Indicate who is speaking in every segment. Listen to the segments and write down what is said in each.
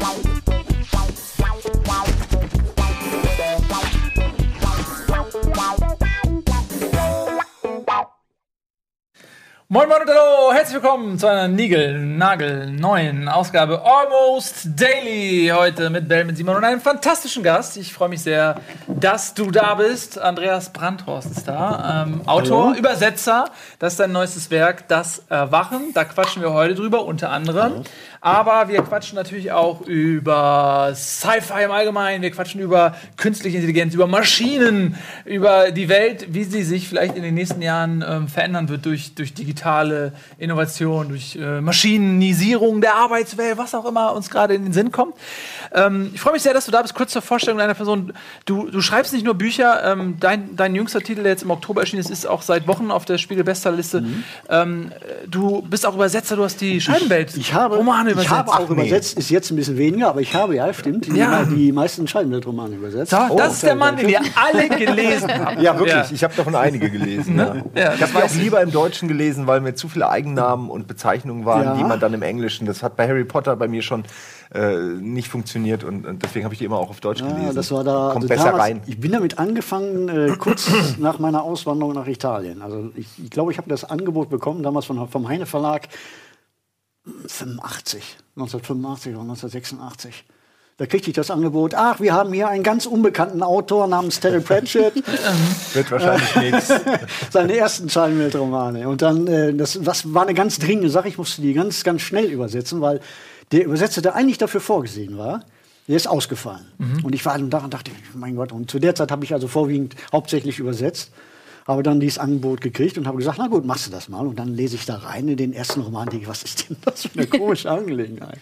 Speaker 1: Bye. Moin Moin und hallo, herzlich willkommen zu einer Nigel, Nagel, neuen Ausgabe Almost Daily. Heute mit Bell, mit Simon und einem fantastischen Gast. Ich freue mich sehr, dass du da bist. Andreas Brandhorst ist da. Ähm, Autor, hallo. Übersetzer. Das ist dein neuestes Werk, Das Erwachen. Da quatschen wir heute drüber, unter anderem. Hallo. Aber wir quatschen natürlich auch über Sci-Fi im Allgemeinen. Wir quatschen über künstliche Intelligenz, über Maschinen, über die Welt, wie sie sich vielleicht in den nächsten Jahren ähm, verändern wird durch, durch digitale Innovation, durch äh, Maschinisierung der Arbeitswelt, was auch immer uns gerade in den Sinn kommt. Ähm, ich freue mich sehr, dass du da bist. Kurz zur Vorstellung deiner Person. Du, du schreibst nicht nur Bücher. Ähm, dein, dein jüngster Titel, der jetzt im Oktober erschienen ist, ist auch seit Wochen auf der Spiegel-Bestsellerliste. Mhm. Ähm, du bist auch Übersetzer. Du hast die Scheibenwelt.
Speaker 2: Ich, ich habe Romane übersetzt. Ich habe auch Ach, übersetzt. Nee. Ist jetzt ein bisschen weniger, aber ich habe ja, stimmt, ja. Die, die meisten Scheibenweltromane übersetzt.
Speaker 1: So, oh, das ist der Mann, den ihr alle gelesen habt.
Speaker 3: Ja, wirklich. Ja. Ich habe davon einige gelesen. Ne? Ja. Ich habe auch lieber im Deutschen gelesen, weil mir zu viele Eigennamen und Bezeichnungen waren, die man dann im Englischen. Das hat bei Harry Potter bei mir schon äh, nicht funktioniert und, und deswegen habe ich die immer auch auf Deutsch ja, gelesen.
Speaker 2: Das war da, Kommt also besser damals, rein. Ich bin damit angefangen, äh, kurz nach meiner Auswanderung nach Italien. Also ich, ich glaube, ich habe das Angebot bekommen, damals von, vom Heine Verlag 85, 1985 oder 1986. Da kriegte ich das Angebot, ach, wir haben hier einen ganz unbekannten Autor namens Terry Pratchett.
Speaker 3: Wird wahrscheinlich nichts.
Speaker 2: Seine ersten Zeilenweltromane. Und dann, äh, das, das war eine ganz dringende Sache, ich musste die ganz, ganz schnell übersetzen, weil der Übersetzer, der eigentlich dafür vorgesehen war, der ist ausgefallen. Mhm. Und ich war dann daran, dachte, mein Gott, und zu der Zeit habe ich also vorwiegend hauptsächlich übersetzt, habe dann dieses Angebot gekriegt und habe gesagt, na gut, machst du das mal. Und dann lese ich da rein in den ersten Roman, denke, was ist denn das für eine komische Angelegenheit?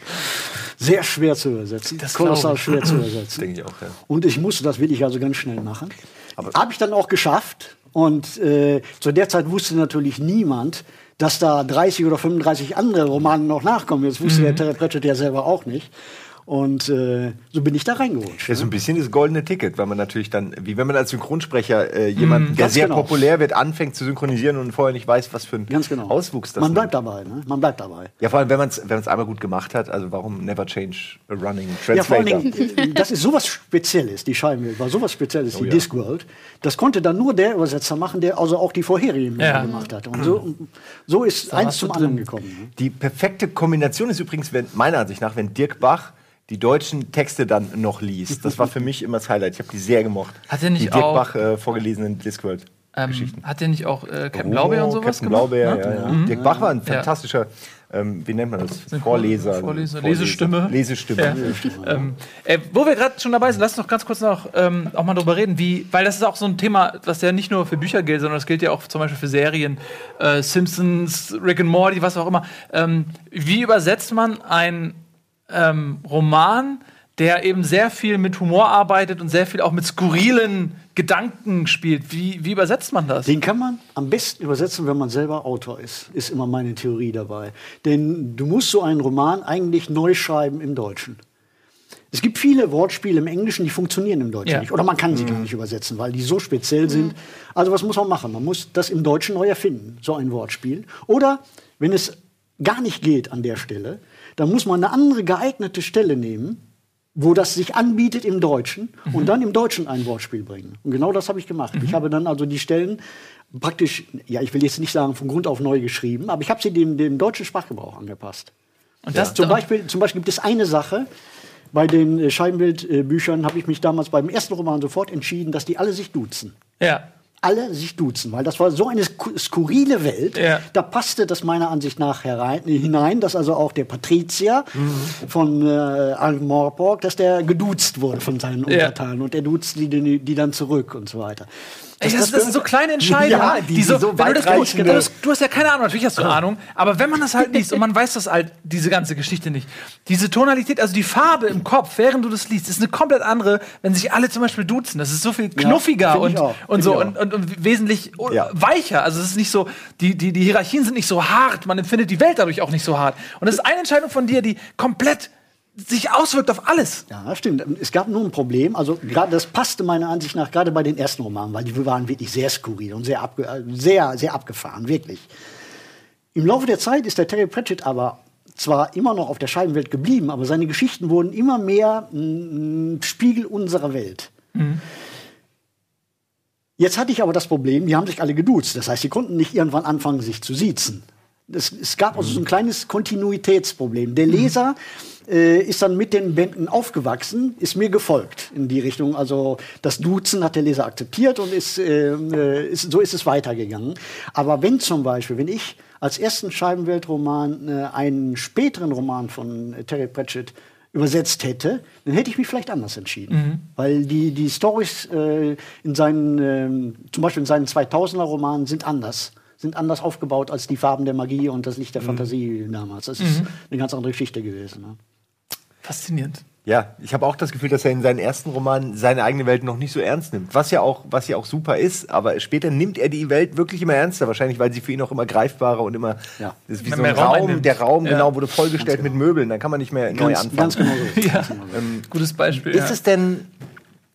Speaker 2: Sehr schwer zu übersetzen, das kolossal schwer zu übersetzen. denke ich auch, ja. Und ich musste das wirklich also ganz schnell machen. Habe ich dann auch geschafft. Und äh, zu der Zeit wusste natürlich niemand, dass da 30 oder 35 andere Romane noch nachkommen. Jetzt wusste mhm. der Terry Pratchett ja selber auch nicht. Und äh, so bin ich da reingerutscht.
Speaker 3: Das ist ne? ein bisschen das goldene Ticket, weil man natürlich dann, wie wenn man als Synchronsprecher äh, jemanden, mm, der sehr genau. populär wird, anfängt zu synchronisieren und vorher nicht weiß, was für ein
Speaker 2: ganz genau.
Speaker 3: Auswuchs das
Speaker 2: Man bleibt dabei, ne? Man bleibt dabei.
Speaker 3: Ja, vor allem, wenn man es wenn einmal gut gemacht hat, also warum never change a running translator? Ja, vor allen
Speaker 2: Dingen, das ist sowas Spezielles, die Scheibenwelt war sowas Spezielles, oh, die ja. Discworld. Das konnte dann nur der Übersetzer machen, der also auch die vorherigen ja. gemacht hat. Und so, so ist so eins zum anderen gekommen. Ne?
Speaker 3: Die perfekte Kombination ist übrigens, wenn, meiner Ansicht nach, wenn Dirk Bach die deutschen Texte dann noch liest. Das war für mich immer das Highlight. Ich habe die sehr gemocht.
Speaker 1: Hat er nicht
Speaker 3: die Dirk auch Bach äh, vorgelesenen Discworld.
Speaker 1: Ähm, hat er nicht auch äh, Captain oh, Blaubeer und sowas
Speaker 3: Captain gemacht? Blaubeer, ne? ja, ja. Mhm. Dirk Bach war ein fantastischer, ähm, wie nennt man das? Vorleser.
Speaker 1: Vorleser. Lesestimme.
Speaker 3: Lesestimme. Ja.
Speaker 1: ähm, äh, wo wir gerade schon dabei sind, lass uns noch ganz kurz noch ähm, auch mal drüber reden, wie, weil das ist auch so ein Thema, was ja nicht nur für Bücher gilt, sondern das gilt ja auch zum Beispiel für Serien, äh, Simpsons, Rick and Morty, was auch immer. Ähm, wie übersetzt man ein ähm, Roman, der eben sehr viel mit Humor arbeitet und sehr viel auch mit skurrilen Gedanken spielt. Wie, wie übersetzt man das?
Speaker 2: Den kann man am besten übersetzen, wenn man selber Autor ist, ist immer meine Theorie dabei. Denn du musst so einen Roman eigentlich neu schreiben im Deutschen. Es gibt viele Wortspiele im Englischen, die funktionieren im Deutschen ja. nicht. Oder man kann sie mhm. gar nicht übersetzen, weil die so speziell sind. Also was muss man machen? Man muss das im Deutschen neu erfinden, so ein Wortspiel. Oder wenn es gar nicht geht an der Stelle, dann muss man eine andere geeignete Stelle nehmen, wo das sich anbietet im Deutschen mhm. und dann im Deutschen ein Wortspiel bringen. Und genau das habe ich gemacht. Mhm. Ich habe dann also die Stellen praktisch, ja, ich will jetzt nicht sagen von Grund auf neu geschrieben, aber ich habe sie dem, dem deutschen Sprachgebrauch angepasst. Und das ja. zum, Beispiel, zum Beispiel gibt es eine Sache, bei den äh, Scheinbildbüchern habe ich mich damals beim ersten Roman sofort entschieden, dass die alle sich duzen.
Speaker 1: Ja
Speaker 2: alle sich duzen, weil das war so eine skurrile Welt. Ja. Da passte das meiner Ansicht nach herein, hinein, dass also auch der Patrizier mhm. von äh, Ankh-Morpork, dass der geduzt wurde von seinen Untertanen ja. und er duzt die, die, die dann zurück und so weiter.
Speaker 1: Das, das, das, sind so kleine Entscheidungen, ja, die, die so, so wenn du, das, du, du, hast, du hast ja keine Ahnung, natürlich hast du Ahnung, aber wenn man das halt liest und man weiß das halt, diese ganze Geschichte nicht, diese Tonalität, also die Farbe im Kopf, während du das liest, ist eine komplett andere, wenn sich alle zum Beispiel duzen. Das ist so viel knuffiger ja, und, und so und, und, und, wesentlich ja. weicher. Also es ist nicht so, die, die, die Hierarchien sind nicht so hart, man empfindet die Welt dadurch auch nicht so hart. Und das ist eine Entscheidung von dir, die komplett sich auswirkt auf alles.
Speaker 2: Ja, stimmt. Es gab nur ein Problem. Also gerade das passte meiner Ansicht nach gerade bei den ersten Romanen, weil die waren wirklich sehr skurril und sehr, abge sehr, sehr abgefahren, wirklich. Im Laufe der Zeit ist der Terry Pratchett aber zwar immer noch auf der Scheibenwelt geblieben, aber seine Geschichten wurden immer mehr ein Spiegel unserer Welt. Mhm. Jetzt hatte ich aber das Problem, die haben sich alle geduzt. Das heißt, sie konnten nicht irgendwann anfangen, sich zu siezen. Es, es gab also so ein kleines Kontinuitätsproblem. Der Leser äh, ist dann mit den Bänden aufgewachsen, ist mir gefolgt in die Richtung. Also das Duzen hat der Leser akzeptiert und ist, äh, äh ist so ist es weitergegangen. Aber wenn zum Beispiel, wenn ich als ersten Scheibenweltroman äh, einen späteren Roman von Terry Pratchett übersetzt hätte, dann hätte ich mich vielleicht anders entschieden. Mhm. Weil die, die Stories äh, in seinen, äh, zum Beispiel in seinen 2000er Romanen sind anders. Sind anders aufgebaut als die Farben der Magie und das Licht der mhm. Fantasie damals. Das ist mhm. eine ganz andere Geschichte gewesen. Ne?
Speaker 1: Faszinierend.
Speaker 3: Ja, ich habe auch das Gefühl, dass er in seinen ersten Romanen seine eigene Welt noch nicht so ernst nimmt. Was ja auch, was ja auch super ist, aber später nimmt er die Welt wirklich immer ernster, wahrscheinlich, weil sie für ihn auch immer greifbarer und immer. Ja. Das ist wie so ein Raum, Raum der Raum, ja. genau, wurde vollgestellt genau. mit Möbeln, dann kann man nicht mehr ganz, neu anfangen. Ganz genau so.
Speaker 1: ja. Ähm, Gutes Beispiel.
Speaker 3: Ist es denn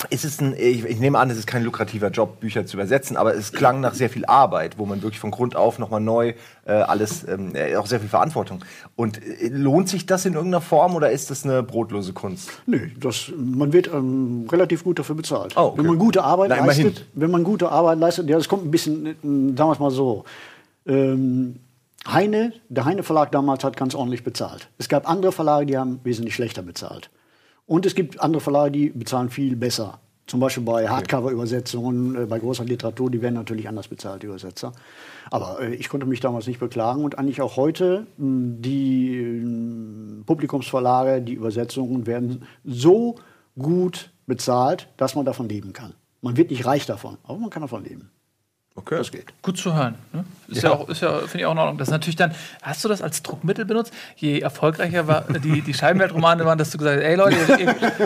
Speaker 3: ist es ein, ich, ich, nehme an, es ist kein lukrativer Job, Bücher zu übersetzen, aber es klang nach sehr viel Arbeit, wo man wirklich von Grund auf nochmal neu äh, alles, ähm, äh, auch sehr viel Verantwortung. Und äh, lohnt sich das in irgendeiner Form oder ist das eine brotlose Kunst?
Speaker 2: Nö, das, man wird ähm, relativ gut dafür bezahlt. Oh, okay. Wenn man gute Arbeit Na, leistet, wenn man gute Arbeit leistet, ja, das kommt ein bisschen, äh, damals mal so. Ähm, Heine, der Heine Verlag damals hat ganz ordentlich bezahlt. Es gab andere Verlage, die haben wesentlich schlechter bezahlt. Und es gibt andere Verlage, die bezahlen viel besser. Zum Beispiel bei Hardcover-Übersetzungen, äh, bei großer Literatur, die werden natürlich anders bezahlt, die Übersetzer. Aber äh, ich konnte mich damals nicht beklagen und eigentlich auch heute, mh, die mh, hm, Publikumsverlage, die Übersetzungen werden so gut bezahlt, dass man davon leben kann. Man wird nicht reich davon, aber man kann davon leben.
Speaker 1: Okay. Das geht. Gut zu hören. Ne? Ist ja, ja auch, ist ja, finde ich auch in Ordnung. Das ist natürlich dann, hast du das als Druckmittel benutzt? Je erfolgreicher war, die, die Scheibenweltromane waren, dass du gesagt hast, ey Leute,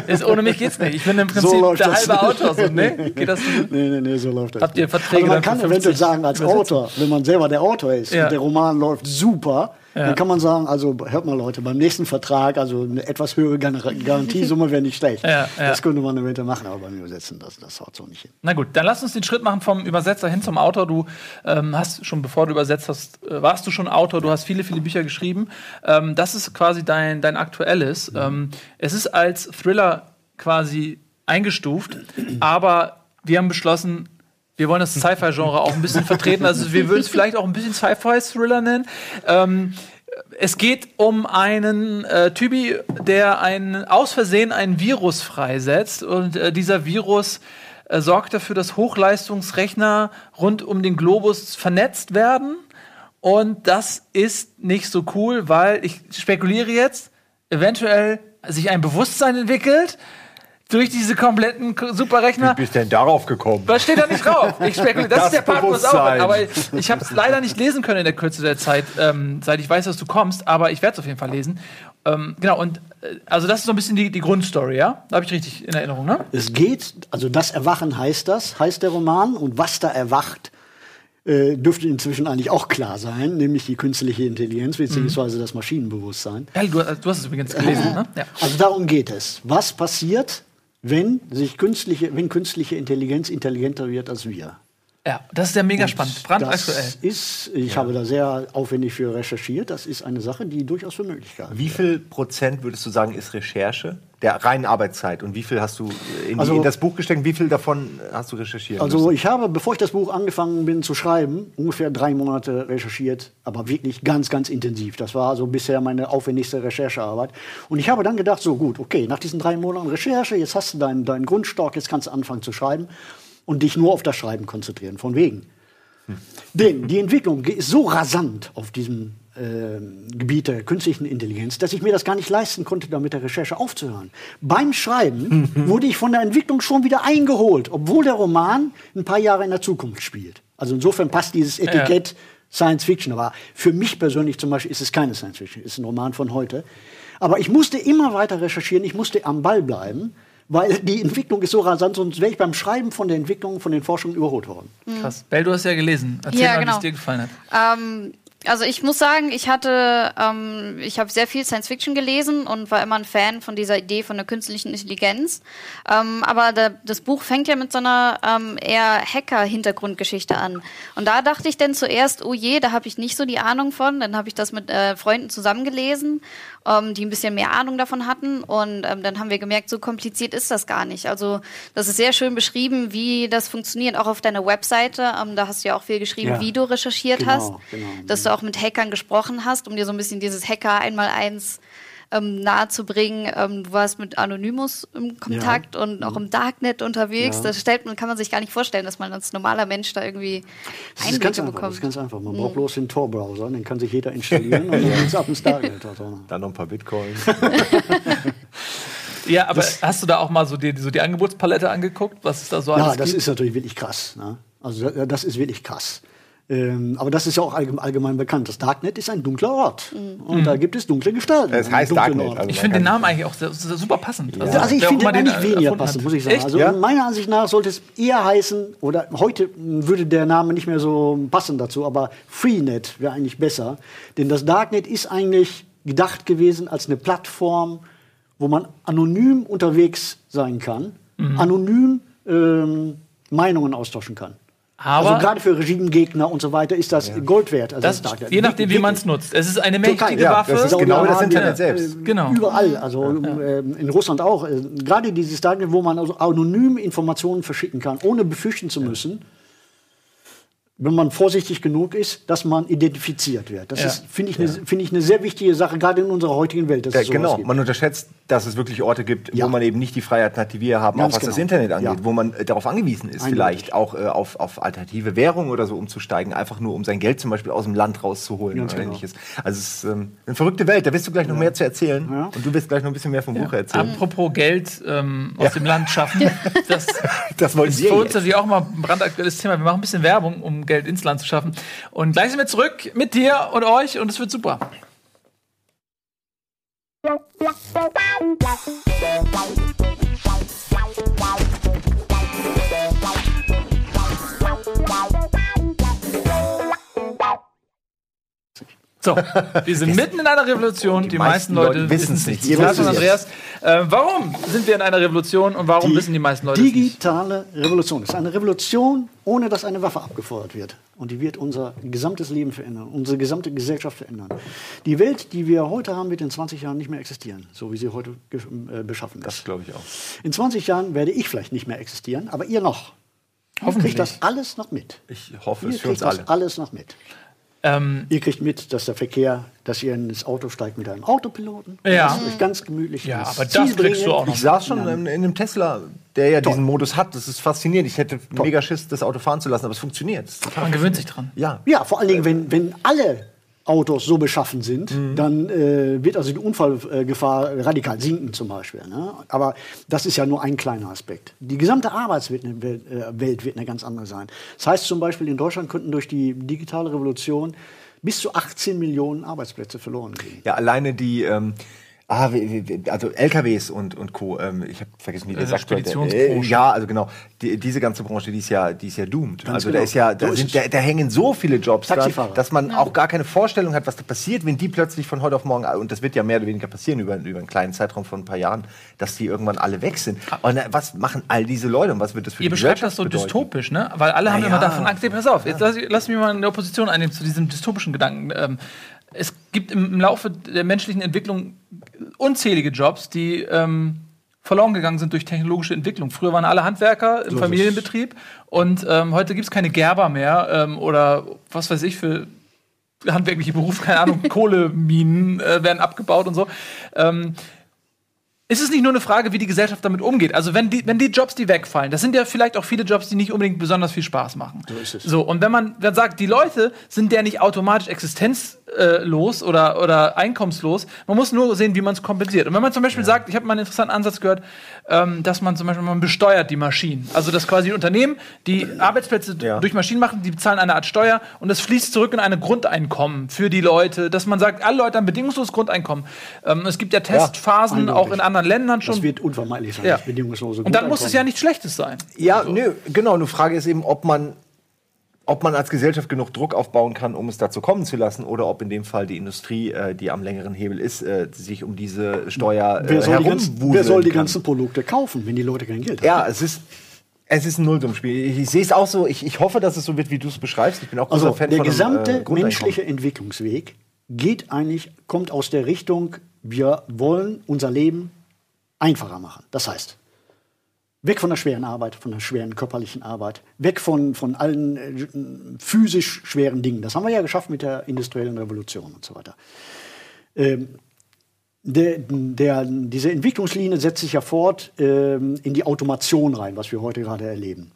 Speaker 1: ist, ohne mich geht's nicht. Ich bin im Prinzip so der halbe. Autor. So, ne? Geht das so?
Speaker 2: Nee, nee, nee, so läuft das.
Speaker 1: Habt ihr Verträge
Speaker 2: also man kann eventuell sagen, als Autor, wenn man selber der Autor ist ja. und der Roman läuft super, ja. Dann kann man sagen, also hört mal Leute, beim nächsten Vertrag, also eine etwas höhere Garantiesumme wäre nicht schlecht. Ja, ja. Das könnte man eventuell machen, aber beim Übersetzen, das, das haut so nicht hin.
Speaker 1: Na gut, dann lass uns den Schritt machen vom Übersetzer hin zum Autor. Du ähm, hast schon, bevor du übersetzt hast, äh, warst du schon Autor, du hast viele, viele Bücher geschrieben. Ähm, das ist quasi dein, dein aktuelles. Mhm. Ähm, es ist als Thriller quasi eingestuft, aber wir haben beschlossen, wir wollen das Sci-Fi-Genre auch ein bisschen vertreten. Also wir würden es vielleicht auch ein bisschen Sci-Fi-Thriller nennen. Ähm, es geht um einen äh, Typi, der ein, aus Versehen ein Virus freisetzt. Und äh, dieser Virus äh, sorgt dafür, dass Hochleistungsrechner rund um den Globus vernetzt werden. Und das ist nicht so cool, weil ich spekuliere jetzt, eventuell sich ein Bewusstsein entwickelt durch diese kompletten Superrechner.
Speaker 3: Wie bist du denn darauf gekommen?
Speaker 1: Was steht da nicht drauf? Ich spekuliere, das, das, ist der Part, wo es auch Aber ich habe es leider nicht lesen können in der Kürze der Zeit, ähm, seit ich weiß, dass du kommst, aber ich werde es auf jeden Fall lesen. Ähm, genau, und äh, also das ist so ein bisschen die, die Grundstory, ja? Da habe ich richtig in Erinnerung, ne?
Speaker 2: Es geht, also das Erwachen heißt das, heißt der Roman, und was da erwacht, äh, dürfte inzwischen eigentlich auch klar sein, nämlich die künstliche Intelligenz bzw. Mhm. das Maschinenbewusstsein.
Speaker 1: Ja, du, du, hast es übrigens gelesen, ne?
Speaker 2: Ja. Also darum geht es. Was passiert, wenn sich künstliche, wenn künstliche Intelligenz intelligenter wird als wir.
Speaker 1: Ja, das ist ja mega spannend,
Speaker 2: brandaktuell. Das ist, ich ja. habe da sehr aufwendig für recherchiert, das ist eine Sache, die durchaus für möglich ist.
Speaker 3: Wie viel Prozent würdest du sagen, ist Recherche der reinen Arbeitszeit? Und wie viel hast du in, also, in das Buch gesteckt? Wie viel davon hast du recherchiert?
Speaker 2: Also müssen? ich habe, bevor ich das Buch angefangen bin zu schreiben, ungefähr drei Monate recherchiert, aber wirklich ganz, ganz intensiv. Das war so bisher meine aufwendigste Recherchearbeit. Und ich habe dann gedacht, so gut, okay, nach diesen drei Monaten Recherche, jetzt hast du deinen, deinen Grundstock, jetzt kannst du anfangen zu schreiben und dich nur auf das Schreiben konzentrieren. Von wegen. Hm. Denn die Entwicklung ist so rasant auf diesem Gebiet der künstlichen Intelligenz, dass ich mir das gar nicht leisten konnte, da mit der Recherche aufzuhören. Beim Schreiben wurde ich von der Entwicklung schon wieder eingeholt, obwohl der Roman ein paar Jahre in der Zukunft spielt. Also insofern passt dieses Etikett ja. Science Fiction. Aber für mich persönlich zum Beispiel ist es keine Science Fiction, es ist ein Roman von heute. Aber ich musste immer weiter recherchieren, ich musste am Ball bleiben weil die Entwicklung ist so rasant, sonst wäre ich beim Schreiben von der Entwicklung, von den Forschungen überholt worden.
Speaker 1: Mhm. Krass. Bell, du hast ja gelesen. Erzähl ja, mal, genau. wie es dir gefallen hat.
Speaker 4: Ähm, Also ich muss sagen, ich hatte, ähm, ich habe sehr viel Science Fiction gelesen und war immer ein Fan von dieser Idee von der künstlichen Intelligenz. Ähm, aber der, das Buch fängt ja mit so einer ähm, eher Hacker-Hintergrundgeschichte an. Und da dachte ich dann zuerst, oh je, da habe ich nicht so die Ahnung von. Dann habe ich das mit äh, Freunden zusammengelesen ähm, die ein bisschen mehr Ahnung davon hatten. Und ähm, dann haben wir gemerkt, so kompliziert ist das gar nicht. Also das ist sehr schön beschrieben, wie das funktioniert, auch auf deiner Webseite. Ähm, da hast du ja auch viel geschrieben, ja. wie du recherchiert genau, hast, genau. dass du auch mit Hackern gesprochen hast, um dir so ein bisschen dieses Hacker einmal eins ähm, nahezubringen. Ähm, du warst mit Anonymous im Kontakt ja. und auch im Darknet unterwegs. Ja. Das stellt man, kann man sich gar nicht vorstellen, dass man als normaler Mensch da irgendwie
Speaker 2: das Einblicke ist ganz bekommt. das ist ganz einfach. Man mhm. braucht bloß den Tor-Browser, den kann sich jeder installieren und dann ist ab ins Darknet.
Speaker 3: Also. Dann noch ein paar Bitcoins.
Speaker 1: Ja, aber das, hast du da auch mal so die, so die Angebotspalette angeguckt, was es da so
Speaker 2: alles Ja, das gibt? ist natürlich wirklich krass. Ne? Also das ist wirklich krass. Ähm, aber das ist ja auch allgemein bekannt. Das Darknet ist ein dunkler Ort. Mhm. Und da gibt es dunkle Gestalten.
Speaker 3: Das heißt Darknet.
Speaker 1: Also ich finde den Namen eigentlich auch super passend.
Speaker 2: Ja. Also, also, ich finde den eigentlich weniger passend, muss ich sagen. Echt? Also ja? meiner Ansicht nach sollte es eher heißen, oder heute würde der Name nicht mehr so passen dazu, aber Freenet wäre eigentlich besser. Denn das Darknet ist eigentlich gedacht gewesen als eine Plattform, wo man anonym unterwegs sein kann, mhm. anonym ähm, Meinungen austauschen kann. Aber also gerade für Regimegegner und so weiter ist das ja. Gold wert.
Speaker 1: Also das, das je nachdem, wie man es nutzt. Es ist eine mächtige ja, Waffe. Das
Speaker 3: ist genau das Internet selbst.
Speaker 2: Genau. Überall, also ja. äh, in Russland auch. Äh, gerade dieses Darknet, wo man also anonym Informationen verschicken kann, ohne befürchten zu müssen wenn man vorsichtig genug ist, dass man identifiziert wird. Das ja. finde ich, eine ja. find ich, eine sehr wichtige Sache, gerade in unserer heutigen Welt.
Speaker 3: Ja, genau, man unterschätzt, dass es wirklich Orte gibt, ja. wo man eben nicht die Freiheit hat, die wir haben, Ganz auch was genau. das Internet angeht, wo man äh, darauf angewiesen ist, Eindeutig. vielleicht auch äh, auf, auf alternative Währungen oder so umzusteigen, einfach nur um sein Geld zum Beispiel aus dem Land rauszuholen Ganz oder genau. ähnliches. Also es ist ähm, eine verrückte Welt, da wirst du gleich noch mehr zu erzählen und du wirst gleich noch ein bisschen mehr vom Buch erzählen.
Speaker 1: Apropos Geld ähm, aus dem Land schaffen, das,
Speaker 3: das wollen
Speaker 1: ist für uns natürlich auch mal ein brandaktuelles Thema. Wir machen ein bisschen Werbung, um Geld ins Land zu schaffen. Und gleich sind wir zurück mit dir und euch und es wird super. So, wir sind mitten in einer Revolution. Die, die meisten, meisten, Leute, wissen es nicht. Ihr wisst Andreas, äh, warum sind wir in einer Revolution und warum die wissen die meisten Leute
Speaker 2: es nicht? Digitale Revolution. Es ist eine Revolution, ohne dass eine Waffe abgefeuert wird. Und die wird unser gesamtes Leben verändern, unsere gesamte Gesellschaft verändern. Die Welt, die wir heute haben, wird in 20 Jahren nicht mehr existieren, so wie sie heute äh, beschaffen ist.
Speaker 3: Das glaube ich auch.
Speaker 2: In 20 Jahren werde ich vielleicht nicht mehr existieren, aber ihr noch. Hoffentlich. Ihr kriegt das alles noch mit.
Speaker 3: Ich hoffe es für uns alle.
Speaker 2: Das alles noch mit. Ähm, ihr kriegt mit, dass der Verkehr, dass ihr ins Auto steigt mit einem Autopiloten.
Speaker 1: Ja.
Speaker 2: Das euch ganz gemütlich.
Speaker 1: Ja, aber Ziel das kriegst du auch
Speaker 3: noch. Ich saß schon in, in einem Tesla, der ja Toll. diesen Modus hat. Das ist faszinierend. Ich hätte Toll. mega Schiss, das Auto fahren zu lassen, aber es funktioniert.
Speaker 1: Man gewöhnt sich dran.
Speaker 2: Ja. Ja, vor allen Dingen, wenn, wenn alle Autos so beschaffen sind, mhm. dann äh, wird also die Unfallgefahr radikal sinken zum Beispiel. Ne? Aber das ist ja nur ein kleiner Aspekt. Die gesamte Arbeitswelt äh, wird eine ganz andere sein. Das heißt zum Beispiel, in Deutschland könnten durch die digitale Revolution bis zu 18 Millionen Arbeitsplätze verloren gehen.
Speaker 3: Ja, alleine die ähm, Ah, also LKWs und, und Co. Ähm, ich habe vergessen, wie der
Speaker 1: sagt. Äh,
Speaker 3: ja, also genau. Die, diese ganze Branche, die ist ja, die ist ja doomed. Ganz also genau. da ist ja, da, sind, da, da, hängen so viele Jobs dran, dass man ja. auch gar keine Vorstellung hat, was da passiert, wenn die plötzlich von heute auf morgen, und das wird ja mehr oder weniger passieren über, über einen kleinen Zeitraum von ein paar Jahren, dass die irgendwann alle weg sind. Ah. Und äh, was machen all diese Leute und was wird das für
Speaker 1: Ihr die beschreibt das so bedeuten? dystopisch, ne? Weil alle haben ja, immer davon Angst. Pass auf, jetzt lass, lass mich mal in der Opposition einnehmen zu diesem dystopischen Gedanken. Ähm, es gibt im Laufe der menschlichen Entwicklung unzählige Jobs, die ähm, verloren gegangen sind durch technologische Entwicklung. Früher waren alle Handwerker im so Familienbetrieb und ähm, heute gibt es keine Gerber mehr ähm, oder was weiß ich für handwerkliche Berufe, keine Ahnung, Kohleminen äh, werden abgebaut und so. Ähm, ist es nicht nur eine Frage, wie die Gesellschaft damit umgeht? Also, wenn die, wenn die Jobs, die wegfallen, das sind ja vielleicht auch viele Jobs, die nicht unbedingt besonders viel Spaß machen. So ist es. So, und wenn man dann sagt, die Leute sind ja nicht automatisch existenzlos oder, oder einkommenslos, man muss nur sehen, wie man es kompensiert. Und wenn man zum Beispiel ja. sagt, ich habe mal einen interessanten Ansatz gehört, ähm, dass man zum Beispiel, man besteuert die Maschinen. Also, dass quasi Unternehmen, die Arbeitsplätze ja. durch Maschinen machen, die bezahlen eine Art Steuer und das fließt zurück in ein Grundeinkommen für die Leute, dass man sagt, alle Leute haben bedingungsloses Grundeinkommen. Ähm, es gibt ja Testphasen ja, auch in anderen Ländern schon.
Speaker 2: Das wird unvermeidlich sein,
Speaker 1: ja. bedingungslose Und dann muss es ja nichts Schlechtes sein.
Speaker 3: Ja, also. nö, genau. Eine Frage ist eben, ob man ob man als Gesellschaft genug Druck aufbauen kann, um es dazu kommen zu lassen, oder ob in dem Fall die Industrie, äh, die am längeren Hebel ist, äh, sich um diese Steuer
Speaker 2: äh, wer soll, die ganzen, wer soll die ganzen Produkte kaufen, wenn die Leute kein Geld haben?
Speaker 3: Ja, es ist es ist ein Nullsummspiel. Ich, ich sehe es auch so. Ich, ich hoffe, dass es so wird, wie du es beschreibst. Ich bin auch
Speaker 2: also, Fan der von gesamte einem, äh, menschliche Entwicklungsweg geht eigentlich, kommt aus der Richtung, wir wollen unser Leben einfacher machen. Das heißt, weg von der schweren Arbeit, von der schweren körperlichen Arbeit, weg von, von allen äh, physisch schweren Dingen. Das haben wir ja geschafft mit der industriellen Revolution und so weiter. Ähm, der, der, diese Entwicklungslinie setzt sich ja fort ähm, in die Automation rein, was wir heute gerade erleben.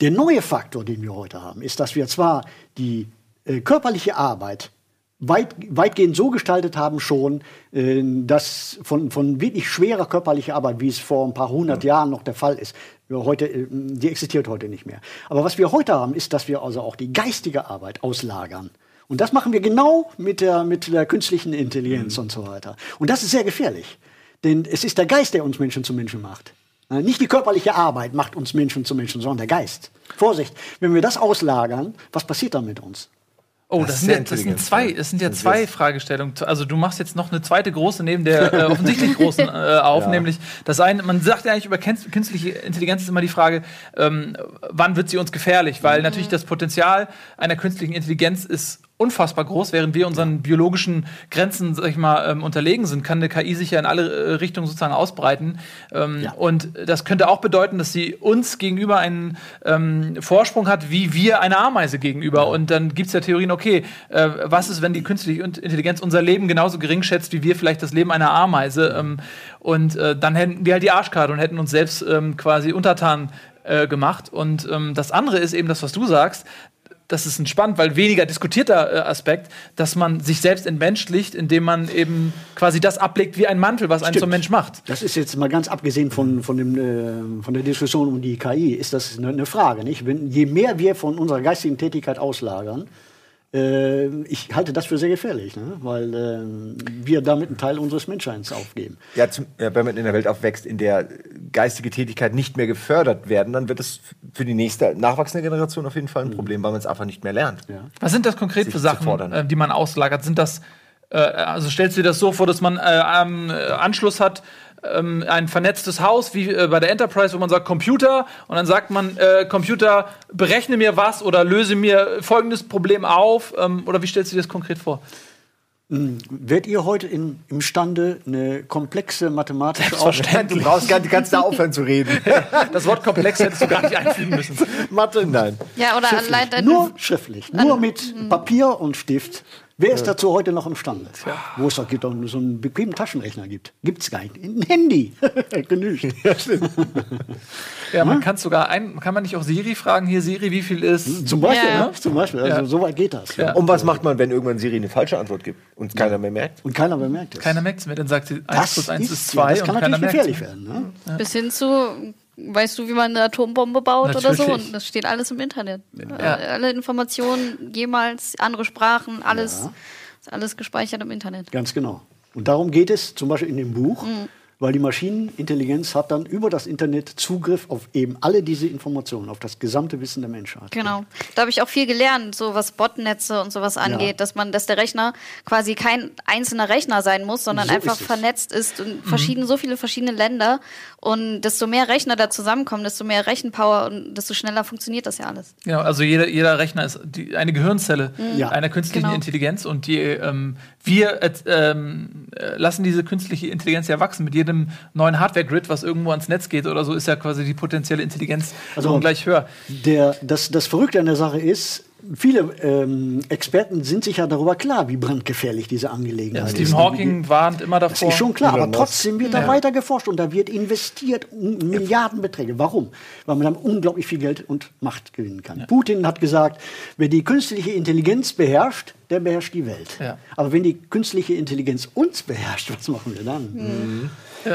Speaker 2: Der neue Faktor, den wir heute haben, ist, dass wir zwar die äh, körperliche Arbeit weit, weitgehend so gestaltet haben schon, äh, dass von, von wirklich schwerer körperlicher Arbeit, wie es vor ein paar hundert ja. Jahren noch der Fall ist, heute, äh, die existiert heute nicht mehr. Aber was wir heute haben, ist, dass wir also auch die geistige Arbeit auslagern. Und das machen wir genau mit der, mit der künstlichen Intelligenz mhm. und so weiter. Und das ist sehr gefährlich. Denn es ist der Geist, der uns Menschen zu Menschen macht. Nicht die körperliche Arbeit macht uns Menschen zu Menschen, sondern der Geist. Vorsicht, wenn wir das auslagern, was passiert dann mit uns?
Speaker 1: Oh, das, das, sind, ja, das sind zwei, das sind ja zwei Fragestellungen. Also du machst jetzt noch eine zweite große neben der äh, offensichtlich großen äh, auf, ja. nämlich das eine, man sagt ja eigentlich über künstliche Intelligenz ist immer die Frage, ähm, wann wird sie uns gefährlich? Weil mhm. natürlich das Potenzial einer künstlichen Intelligenz ist unfassbar groß, während wir unseren biologischen Grenzen, sag ich mal, ähm, unterlegen sind, kann eine KI sich ja in alle äh, Richtungen sozusagen ausbreiten. Ähm, ja. Und das könnte auch bedeuten, dass sie uns gegenüber einen ähm, Vorsprung hat, wie wir eine Ameise gegenüber. Ja. Und dann gibt es ja Theorien, okay, äh, was ist, wenn die künstliche Intelligenz unser Leben genauso gering schätzt, wie wir vielleicht das Leben einer Ameise? Ähm, und äh, dann hätten wir halt die Arschkarte und hätten uns selbst ähm, quasi untertan äh, gemacht. Und ähm, das andere ist eben das, was du sagst, das ist entspannt, weil weniger diskutierter äh, Aspekt, dass man sich selbst entmenschlicht, indem man eben quasi das ablegt wie ein Mantel, was Stimmt. einen zum Mensch macht.
Speaker 2: Das ist jetzt mal ganz abgesehen von, von, dem, äh, von der Diskussion um die KI, ist das eine, eine Frage. Nicht? Wenn, je mehr wir von unserer geistigen Tätigkeit auslagern, ich halte das für sehr gefährlich, ne? weil äh, wir damit einen Teil unseres Menschseins aufgeben.
Speaker 3: Ja, zum, ja, wenn man in einer Welt aufwächst, in der geistige Tätigkeit nicht mehr gefördert werden, dann wird es für die nächste nachwachsende Generation auf jeden Fall ein mhm. Problem, weil man es einfach nicht mehr lernt.
Speaker 1: Ja. Was sind das konkret für Sachen, äh, die man auslagert? Sind das äh, also stellst du dir das so vor, dass man äh, Anschluss hat ähm, ein vernetztes Haus wie äh, bei der Enterprise, wo man sagt Computer und dann sagt man äh, Computer berechne mir was oder löse mir folgendes Problem auf ähm, oder wie stellst du dir das konkret vor?
Speaker 2: Hm, Werdet ihr heute in, imstande, eine komplexe mathematische
Speaker 3: Aufgabe? Du brauchst gar nicht, kannst da aufhören zu reden.
Speaker 1: das Wort komplex hättest du gar nicht einfügen müssen.
Speaker 2: Mathe, nein.
Speaker 4: Ja, oder
Speaker 2: schriftlich. Nur schriftlich. Nur mit hm. Papier und Stift. Wer ist dazu heute noch imstande? Ja. Wo es doch so einen bequemen Taschenrechner gibt. Gibt es gar nicht. Ein Handy. Genügt. Ja,
Speaker 1: ja, man kann sogar ein, kann man nicht auch Siri fragen, hier Siri, wie viel ist?
Speaker 2: Zum Beispiel, ja. ne? Zum Beispiel. Also so weit geht das.
Speaker 3: Ja. Und was macht man, wenn irgendwann Siri eine falsche Antwort gibt und keiner mehr merkt?
Speaker 2: Und keiner mehr merkt
Speaker 1: es. Keiner merkt es mehr, dann sagt sie 1 plus 1 ist 2
Speaker 2: das kann und natürlich gefährlich werden.
Speaker 4: Ne? Bis hin zu weißt du, wie man eine Atombombe baut Natürlich. oder so? Und das steht alles im Internet. Ja. Alle Informationen, jemals, andere Sprachen, alles, ja. alles gespeichert im Internet.
Speaker 2: Ganz genau. Und darum geht es zum Beispiel in dem Buch. Mhm weil die Maschinenintelligenz hat dann über das Internet Zugriff auf eben alle diese Informationen, auf das gesamte Wissen der Menschheit.
Speaker 4: Genau. Da habe ich auch viel gelernt, so was Botnetze und sowas angeht, ja. dass man, dass der Rechner quasi kein einzelner Rechner sein muss, sondern so einfach ist vernetzt ist in verschiedene, mhm. so viele verschiedene Länder. Und desto mehr Rechner da zusammenkommen, desto mehr Rechenpower und desto schneller funktioniert das ja alles.
Speaker 1: Genau, also jeder, jeder Rechner ist die, eine Gehirnzelle mhm. einer künstlichen genau. Intelligenz und die, ähm, wir äh, ähm, lassen diese künstliche Intelligenz ja wachsen mit jedem jedem neuen Hardware-Grid, was irgendwo ans Netz geht oder so, ist ja quasi die potenzielle Intelligenz also gleich höher.
Speaker 2: Der, das, das Verrückte an der Sache ist, viele ähm, Experten sind sich ja darüber klar, wie brandgefährlich diese Angelegenheit ja,
Speaker 1: Stephen ist. Stephen Hawking warnt immer davor.
Speaker 2: Das ist schon klar, aber trotzdem wird ja. da weiter geforscht und da wird investiert Milliardenbeträge. Warum? Weil man dann unglaublich viel Geld und Macht gewinnen kann. Ja. Putin hat gesagt, wer die künstliche Intelligenz beherrscht, der beherrscht die Welt. Ja. Aber wenn die künstliche Intelligenz uns beherrscht, was machen wir dann? Mhm.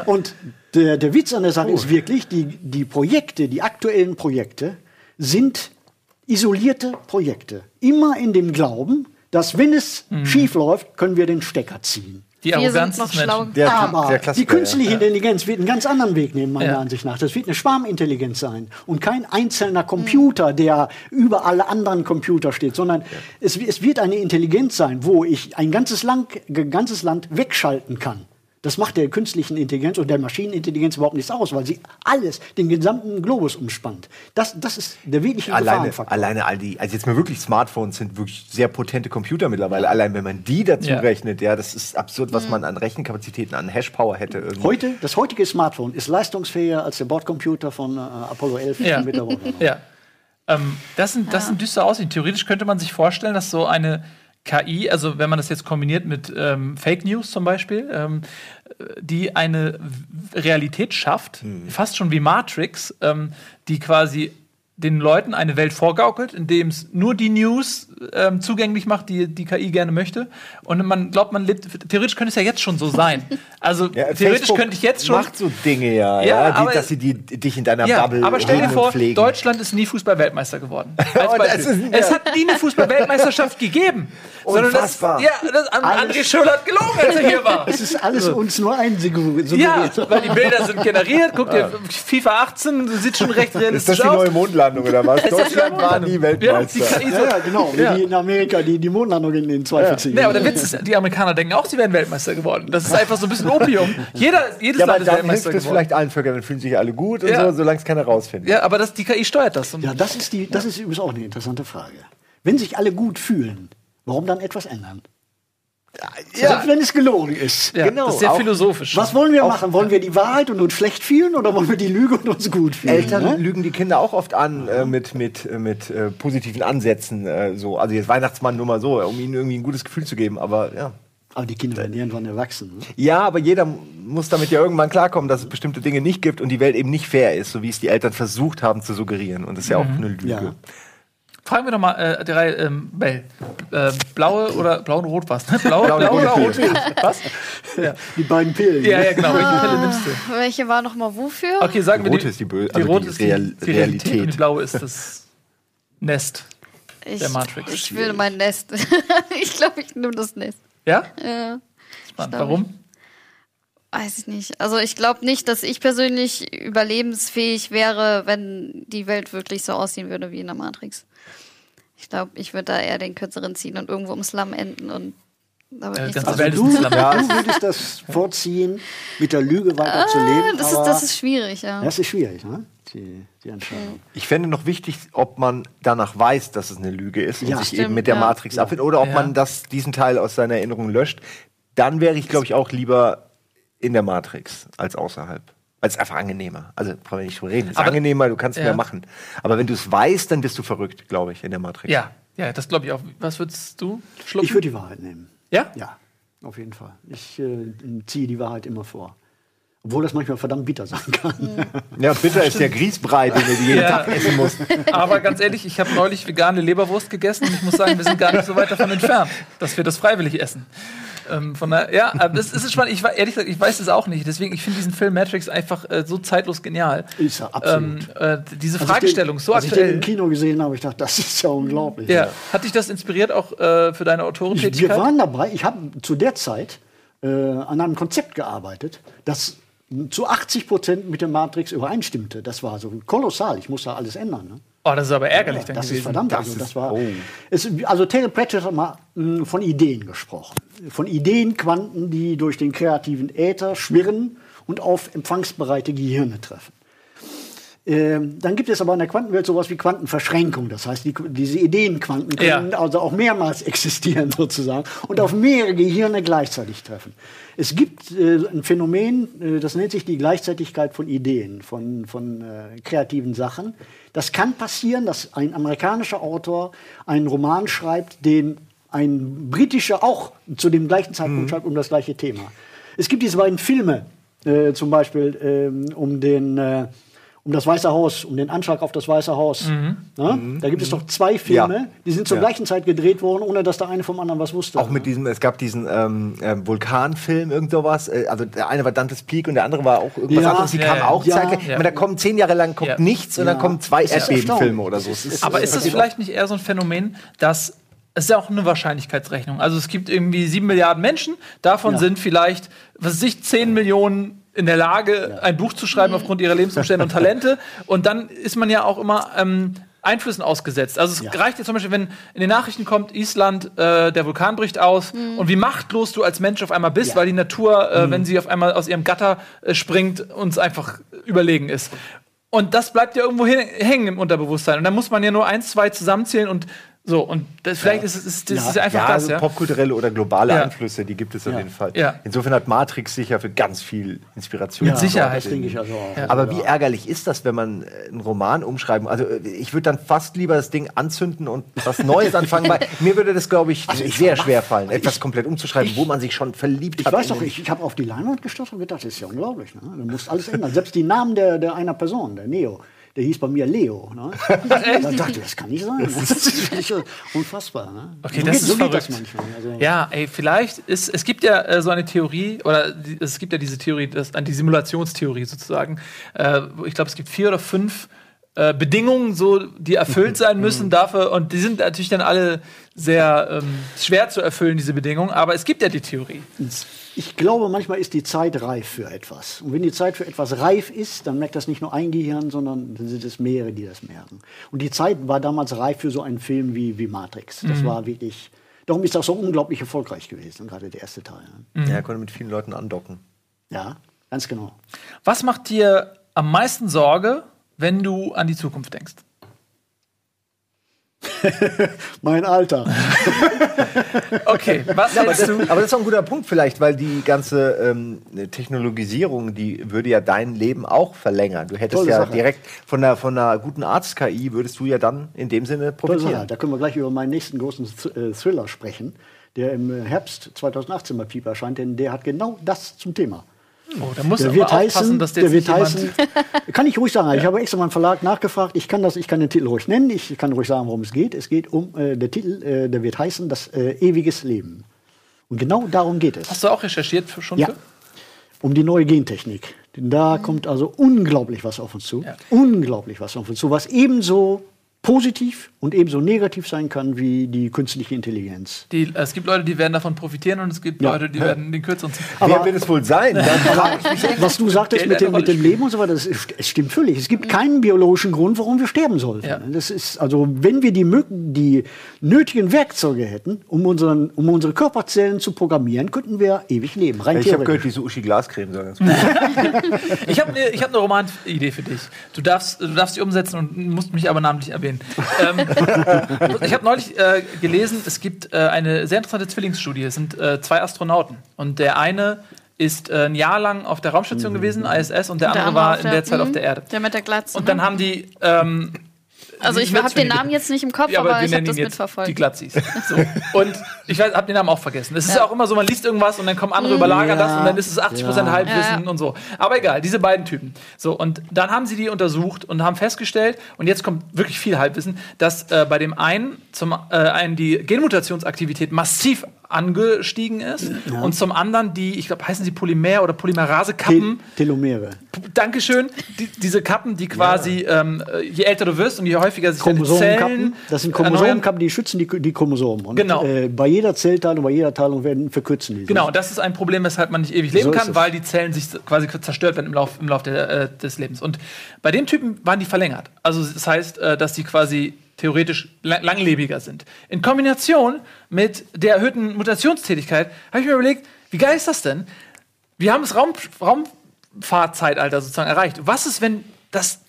Speaker 2: Und der, der Witz an der Sache oh. ist wirklich, die, die Projekte, die aktuellen Projekte sind isolierte Projekte. Immer in dem Glauben, dass wenn es mhm. schief läuft, können wir den Stecker ziehen.
Speaker 1: Die Arroganz
Speaker 4: noch
Speaker 1: des Menschen.
Speaker 4: schlau.
Speaker 3: Der,
Speaker 2: Aber
Speaker 3: der
Speaker 2: die künstliche
Speaker 3: ja.
Speaker 2: Intelligenz wird einen ganz anderen Weg nehmen, meiner
Speaker 1: Ja.
Speaker 2: Ansicht nach. Das wird eine Schwarmintelligenz sein und kein einzelner Computer, der über alle anderen Computer steht, sondern es, es wird eine Intelligenz sein, wo ich ein ganzes Land, ganzes Land wegschalten kann. Das macht der künstlichen Intelligenz und der Maschinenintelligenz überhaupt nichts aus, weil sie alles, den gesamten Globus umspannt. Das, das ist der wirkliche
Speaker 3: Alleine,
Speaker 2: Gefahrenfaktor.
Speaker 3: alleine all die, also jetzt mal wirklich Smartphones sind wirklich sehr potente Computer mittlerweile. Allein wenn man die dazu
Speaker 1: Ja.
Speaker 3: rechnet, ja, das ist absurd, was man an Rechenkapazitäten, an Hashpower hätte. Irgendwie.
Speaker 2: Heute, das heutige Smartphone ist leistungsfähiger als der Bordcomputer von äh, Apollo 11
Speaker 1: Ja.
Speaker 2: mit der Rolle.
Speaker 1: Ja. Ähm, das sind, das sind düstere Aussichten. Theoretisch könnte man sich vorstellen, dass so eine KI, also wenn man das jetzt kombiniert mit ähm, Fake News zum Beispiel, ähm, die eine Realität schafft, fast schon wie Matrix, ähm, die quasi den Leuten eine Welt vorgaukelt, indem es nur die News ähm, zugänglich macht, die die KI gerne möchte. Und man glaubt, man lebt. Theoretisch könnte es ja jetzt schon so sein. Also
Speaker 3: Ja,
Speaker 1: theoretisch
Speaker 3: Facebook
Speaker 1: könnte ich jetzt schon.
Speaker 3: macht so Dinge ja,
Speaker 1: Ja,
Speaker 3: ja,
Speaker 1: aber-
Speaker 3: die, dass sie die, dich in deiner
Speaker 1: Ja,
Speaker 3: Bubble
Speaker 1: aber stell dir vor,
Speaker 3: pflegen.
Speaker 1: Deutschland ist nie Fußball-Weltmeister geworden. Als
Speaker 3: das ist-
Speaker 1: es
Speaker 3: ja.
Speaker 1: hat nie eine Fußball-Weltmeister gegeben. Sondern das,
Speaker 3: Unfassbar.
Speaker 1: ja, das, André Schöller hat gelogen, als er hier war.
Speaker 2: Es ist alles uns nur einsuggeriert.
Speaker 1: Ja, weil die Bilder sind generiert. Guck dir FIFA 18, sieht schon recht
Speaker 3: ist das
Speaker 1: realistisch
Speaker 3: die
Speaker 1: aus.
Speaker 3: neue Mondlandung oder was? Deutschland war nie
Speaker 1: Ja,
Speaker 3: Weltmeister.
Speaker 1: die KI
Speaker 2: Ja, ja, genau. Wie
Speaker 1: Ja.
Speaker 2: die in Amerika, die die Mondlandung in den Zweifel ziehen.
Speaker 1: Nee, aber der Witz ist, die Amerikaner denken auch, sie wären Weltmeister geworden. Das ist einfach so ein bisschen Opium. Jeder, jedes
Speaker 3: ja,
Speaker 1: Land ist Weltmeister
Speaker 3: es
Speaker 1: geworden.
Speaker 3: vielleicht allen Völkern, dann fühlen sich alle gut und
Speaker 1: Ja.
Speaker 3: so, solange es keiner rausfindet.
Speaker 1: Ja, aber das, die KI steuert das. Und
Speaker 2: Ja, das ist, die, das ist übrigens auch eine interessante Frage. Wenn sich alle gut fühlen, warum dann etwas ändern? Selbst wenn es gelogen ist.
Speaker 1: ja,
Speaker 3: genau,
Speaker 1: das ist sehr
Speaker 3: auch-
Speaker 1: philosophisch.
Speaker 2: Was wollen wir machen? Wollen wir die Wahrheit und uns schlecht fühlen oder wollen wir die Lüge und uns gut fühlen?
Speaker 3: Eltern
Speaker 2: ne?
Speaker 3: lügen die Kinder auch oft an äh, mit, mit, äh, mit äh, positiven Ansätzen. Äh, so. Also jetzt Weihnachtsmann nur mal so, um ihnen irgendwie ein gutes Gefühl zu geben. Aber ja.
Speaker 2: Aber die Kinder werden irgendwann erwachsen. Ne?
Speaker 3: Ja, aber jeder muss damit ja irgendwann klarkommen, dass es bestimmte Dinge nicht gibt und die Welt eben nicht fair ist, so wie es die Eltern versucht haben zu suggerieren. Und das ist ja auch eine Lüge.
Speaker 2: Ja.
Speaker 1: Fragen wir doch mal äh, die Reihe ähm, Bell. Äh, blaue oder blau und rot was? Ne? Blaue,
Speaker 3: Blaue
Speaker 1: blaue
Speaker 3: und
Speaker 1: oder rot? Was? Ja.
Speaker 2: Die beiden Pillen.
Speaker 1: ja,
Speaker 2: ne?
Speaker 1: ja, genau. Welche Pille nimmst du?
Speaker 4: Welche war noch mal wofür?
Speaker 1: Okay, sagen
Speaker 3: Die
Speaker 1: wir
Speaker 3: rote ist die bö-
Speaker 1: die
Speaker 3: also
Speaker 1: rote
Speaker 3: die
Speaker 1: ist die, die Realität.
Speaker 3: Realität.
Speaker 1: und die blaue ist das Nest.
Speaker 4: ich,
Speaker 1: der Matrix.
Speaker 4: Ich will mein Nest. ich glaube, ich nehme das Nest.
Speaker 1: Ja?
Speaker 4: Ja.
Speaker 1: Spannend. Warum?
Speaker 4: Weiß ich nicht. Also ich glaube nicht, dass ich persönlich überlebensfähig wäre, wenn die Welt wirklich so aussehen würde wie in der Matrix. Ich glaube, ich würde da eher den kürzeren ziehen und irgendwo im Slum enden und da wird
Speaker 1: Äh. Welt ist
Speaker 2: Du,
Speaker 1: Slum.
Speaker 2: du würdest das vorziehen, mit der Lüge weiterzuleben.
Speaker 4: Ah, das, ist,
Speaker 2: aber
Speaker 4: das ist schwierig, ja.
Speaker 2: das ist schwierig, ne? Die, die Entscheidung.
Speaker 3: Ich fände noch wichtig, ob man danach weiß, dass es eine Lüge ist und
Speaker 2: Ja,
Speaker 3: sich
Speaker 4: stimmt,
Speaker 3: eben mit der
Speaker 4: ja.
Speaker 3: Matrix abfindet, oder ob
Speaker 1: Ja.
Speaker 3: man das, diesen Teil aus seiner Erinnerung löscht. Dann wäre ich, glaube ich, auch lieber in der Matrix als außerhalb. Weil es einfach angenehmer. Also, brauchen wir nicht drüber reden. Es ist
Speaker 1: Aber-
Speaker 3: angenehmer, du kannst
Speaker 1: Ja.
Speaker 3: mehr machen. Aber wenn du es weißt, dann bist du verrückt, glaube ich, in der Matrix.
Speaker 1: Ja, ja, das glaube ich auch. Was würdest du schlucken?
Speaker 2: Ich würde die Wahrheit nehmen.
Speaker 1: ja?
Speaker 2: Ja, auf jeden Fall. Ich äh, ziehe die Wahrheit immer vor. Obwohl das manchmal verdammt bitter sein kann.
Speaker 3: Ja, bitter ist der Grießbrei, den du jeden
Speaker 1: Ja.
Speaker 3: Tag essen musst.
Speaker 1: Aber ganz ehrlich, ich habe neulich vegane Leberwurst gegessen und ich muss sagen, wir sind gar nicht so weit davon entfernt, dass wir das freiwillig essen. Ähm, von der, ja, aber das ist spannend. Ich, ehrlich gesagt, ich weiß es auch nicht. Deswegen, ich finde diesen Film Matrix einfach äh, so zeitlos genial.
Speaker 2: Ist ja absolut.
Speaker 1: Ähm, äh, diese
Speaker 2: Als ich
Speaker 1: Fragestellung,
Speaker 2: den,
Speaker 1: so
Speaker 2: als ich den
Speaker 1: aktuell.
Speaker 2: im Kino gesehen habe, ich dachte, das ist ja unglaublich.
Speaker 1: Ja. Hat dich das inspiriert auch äh, für deine
Speaker 2: Ich, wir waren dabei, ich habe zu der Zeit äh, an einem Konzept gearbeitet, das zu 80 Prozent mit der Matrix übereinstimmte. Das war so kolossal, ich musste alles ändern. Ne?
Speaker 1: Oh, das ist aber ärgerlich dann
Speaker 2: das
Speaker 1: gewesen.
Speaker 2: ist verdammt.
Speaker 3: Das
Speaker 2: also, das
Speaker 3: ist-
Speaker 2: war,
Speaker 3: oh.
Speaker 2: es, also Terry Pratchett hat mal mh, von Ideen gesprochen. Von Ideenquanten, die durch den kreativen Äther schwirren und auf empfangsbereite Gehirne treffen. Ähm, dann gibt es aber in der Quantenwelt sowas wie Quantenverschränkung. Das heißt, die, diese Ideenquanten können
Speaker 1: Ja.
Speaker 2: also auch mehrmals existieren sozusagen und auf mehrere Gehirne gleichzeitig treffen. Es gibt äh, ein Phänomen, äh, das nennt sich die Gleichzeitigkeit von Ideen, von, von äh, kreativen Sachen. Das kann passieren, dass ein amerikanischer Autor einen Roman schreibt, den ein britischer auch zu dem gleichen Zeitpunkt schreibt um das gleiche Thema. Es gibt diese beiden Filme, äh, zum Beispiel ähm, um den äh, um das Weiße Haus, um den Anschlag auf das Weiße Haus. Ja? Da gibt es doch zwei Filme,
Speaker 3: Ja.
Speaker 2: die sind zur
Speaker 3: Ja.
Speaker 2: gleichen Zeit gedreht worden, ohne dass der eine vom anderen was wusste.
Speaker 3: Auch mit diesem, es gab diesen ähm, ähm, Vulkanfilm, irgend sowas. Äh, also der eine war Dantes Peak und der andere war auch irgendwas
Speaker 2: Ja.
Speaker 3: anderes. Die
Speaker 1: Ja,
Speaker 3: kamen
Speaker 1: ja.
Speaker 3: auch
Speaker 2: Ja.
Speaker 3: zeitgleich.
Speaker 1: Ja.
Speaker 3: Aber da kommen zehn Jahre lang kommt
Speaker 1: Ja.
Speaker 3: nichts und dann kommen zwei
Speaker 2: ist
Speaker 3: Erdbebenfilme oder so. Es
Speaker 2: ist-
Speaker 1: Aber ist das vielleicht nicht eher so ein Phänomen, dass es ist ja auch eine Wahrscheinlichkeitsrechnung. Also es gibt irgendwie sieben Milliarden Menschen, davon ja. sind vielleicht, was weiß ich, zehn Millionen in der Lage, ja. ein Buch zu schreiben aufgrund ihrer Lebensumstände und Talente. Und dann ist man ja auch immer ähm, Einflüssen ausgesetzt. Also es ja. reicht jetzt zum Beispiel, wenn in den Nachrichten kommt, Island, äh, der Vulkan bricht aus mhm. und wie machtlos du als Mensch auf einmal bist, ja. weil die Natur, äh, mhm. wenn sie auf einmal aus ihrem Gatter äh, springt, uns einfach überlegen ist. Und das bleibt ja irgendwo hängen im Unterbewusstsein. Und dann muss man ja nur eins, zwei zusammenzählen und so, und das, vielleicht ja. ist es ist, das ja. ist einfach
Speaker 3: ja,
Speaker 1: das.
Speaker 3: Also ja, popkulturelle oder globale ja. Einflüsse, die gibt es auf jeden Fall. Insofern hat Matrix sicher für ganz viel Inspiration.
Speaker 1: Mit Sicherheit,
Speaker 3: denke ich. Also Aber wie ärgerlich ist das, wenn man äh, einen Roman umschreiben? Also, äh, ich würde dann fast lieber das Ding anzünden und was Neues anfangen, weil mir würde das, glaube ich, also ich sehr schwer fallen, etwas komplett umzuschreiben, ich, wo man sich schon verliebt
Speaker 2: ich hat. Ich weiß doch, ich, ich habe auf die Leinwand gestochen und gedacht, das ist ja unglaublich. Ne? Du musst alles ändern. Selbst die Namen der, der einer Person, der Neo der hieß bei mir Leo. Ne? da dachte ich, das kann nicht sein. Das ist unfassbar. Ne?
Speaker 1: Okay, so das geht, ist so verrückt. Das manchmal. Also ja, ey, vielleicht ist, es gibt ja äh, so eine Theorie, oder es gibt ja diese Theorie, das, die Simulationstheorie sozusagen. Äh, ich glaube, es gibt vier oder fünf äh, Bedingungen, so, die erfüllt sein müssen dafür. Und die sind natürlich dann alle sehr ähm, schwer zu erfüllen, diese Bedingungen. Aber es gibt ja die Theorie.
Speaker 2: Ich glaube, manchmal ist die Zeit reif für etwas. Und wenn die Zeit für etwas reif ist, dann merkt das nicht nur ein Gehirn, sondern dann sind es mehrere, die das merken. Und die Zeit war damals reif für so einen Film wie, wie Matrix. Das mhm. war wirklich. Darum ist das so unglaublich erfolgreich gewesen, gerade der erste Teil.
Speaker 3: Mhm. Ja, er konnte mit vielen Leuten andocken.
Speaker 2: Ja, ganz genau.
Speaker 1: Was macht dir am meisten Sorge, wenn du an die Zukunft denkst?
Speaker 2: mein Alter.
Speaker 1: okay, was ja,
Speaker 3: aber, das, aber das ist auch ein guter Punkt vielleicht, weil die ganze ähm, Technologisierung, die würde ja dein Leben auch verlängern. Du hättest Tolle ja Sache. direkt von einer, von einer guten Arzt-KI würdest du ja dann in dem Sinne profitieren.
Speaker 2: Da können wir gleich über meinen nächsten großen äh, Thriller sprechen, der im Herbst 2018 bei Piep erscheint, denn der hat genau das zum Thema.
Speaker 1: Oh, da muss der wird heißen, dass der,
Speaker 2: der wird heißen, kann ich ruhig sagen. Ja. Ich habe extra meinen Verlag nachgefragt. Ich kann das, ich kann den Titel ruhig nennen. Ich kann ruhig sagen, worum es geht. Es geht um äh, der Titel, äh, der wird heißen, das äh, ewiges Leben. Und genau darum geht es.
Speaker 1: Hast du auch recherchiert schon?
Speaker 2: Ja. Um die neue Gentechnik. Denn da mhm. kommt also unglaublich was auf uns zu. Ja. Unglaublich was auf uns zu, was ebenso positiv und ebenso negativ sein kann wie die künstliche Intelligenz.
Speaker 1: Die, es gibt Leute, die werden davon profitieren und es gibt ja. Leute, die werden den kürzeren ziehen.
Speaker 3: Aber Wer wird es wohl sein?
Speaker 2: was du sagtest mit dem, mit dem, Leben und so weiter, das ist, es stimmt völlig. Es gibt keinen biologischen Grund, warum wir sterben sollten. Ja. Das ist, also, wenn wir die, die nötigen Werkzeuge hätten, um, unseren, um unsere Körperzellen zu programmieren, könnten wir ewig leben.
Speaker 3: Rein ich habe gehört, diese Uschi Glascreme soll ganz gut
Speaker 1: Ich habe eine hab ne Romanidee für dich. Du darfst, du darfst sie umsetzen und musst mich aber namentlich erwähnen. Ähm, ich habe neulich äh, gelesen, es gibt äh, eine sehr interessante Zwillingsstudie. Es sind äh, zwei Astronauten. Und der eine ist äh, ein Jahr lang auf der Raumstation mhm. gewesen, ISS, und der, und der andere war in der, Zeit auf mhm. der Erde.
Speaker 4: Der mit der Glatze.
Speaker 1: Und dann ne? haben die ähm,
Speaker 4: also ich habe den Namen jetzt nicht im Kopf, ja, aber, aber ich habe das mitverfolgt.
Speaker 1: Die Glatzis. So. Und ich habe den Namen auch vergessen. Es ist ja. auch immer so, man liest irgendwas und dann kommen andere, überlagern ja. das und dann ist es 80 Prozent ja. Halbwissen und so. Aber egal, diese beiden Typen. So, und dann haben sie die untersucht und haben festgestellt, und jetzt kommt wirklich viel Halbwissen, dass äh, bei dem einen zum äh, einen die Genmutationsaktivität massiv angestiegen ist ja. und zum anderen die, ich glaube, heißen sie Polymer- oder Polymerase-Kappen.
Speaker 2: Telomere.
Speaker 1: Dankeschön. Die, diese Kappen, die quasi, ja. ähm, je älter du wirst und je häufiger sich deine Zellen
Speaker 2: Das sind Chromosomenkappen, die schützen die, die Chromosomen. Und,
Speaker 1: genau.
Speaker 2: Äh, bei jeder Zellteilung, bei jeder Teilung werden verkürzen die.
Speaker 1: Genau, das ist ein Problem, weshalb man nicht ewig leben so kann, weil die Zellen sich quasi zerstört werden im Lauf, im Lauf der, äh, des Lebens. Und bei den Typen waren die verlängert. Also das heißt, äh, dass die quasi theoretisch langlebiger sind. In Kombination mit der erhöhten Mutationstätigkeit habe ich mir überlegt, wie geil ist das denn? Wir haben das Raum, Raumfahrtzeitalter sozusagen erreicht. Was ist, wenn das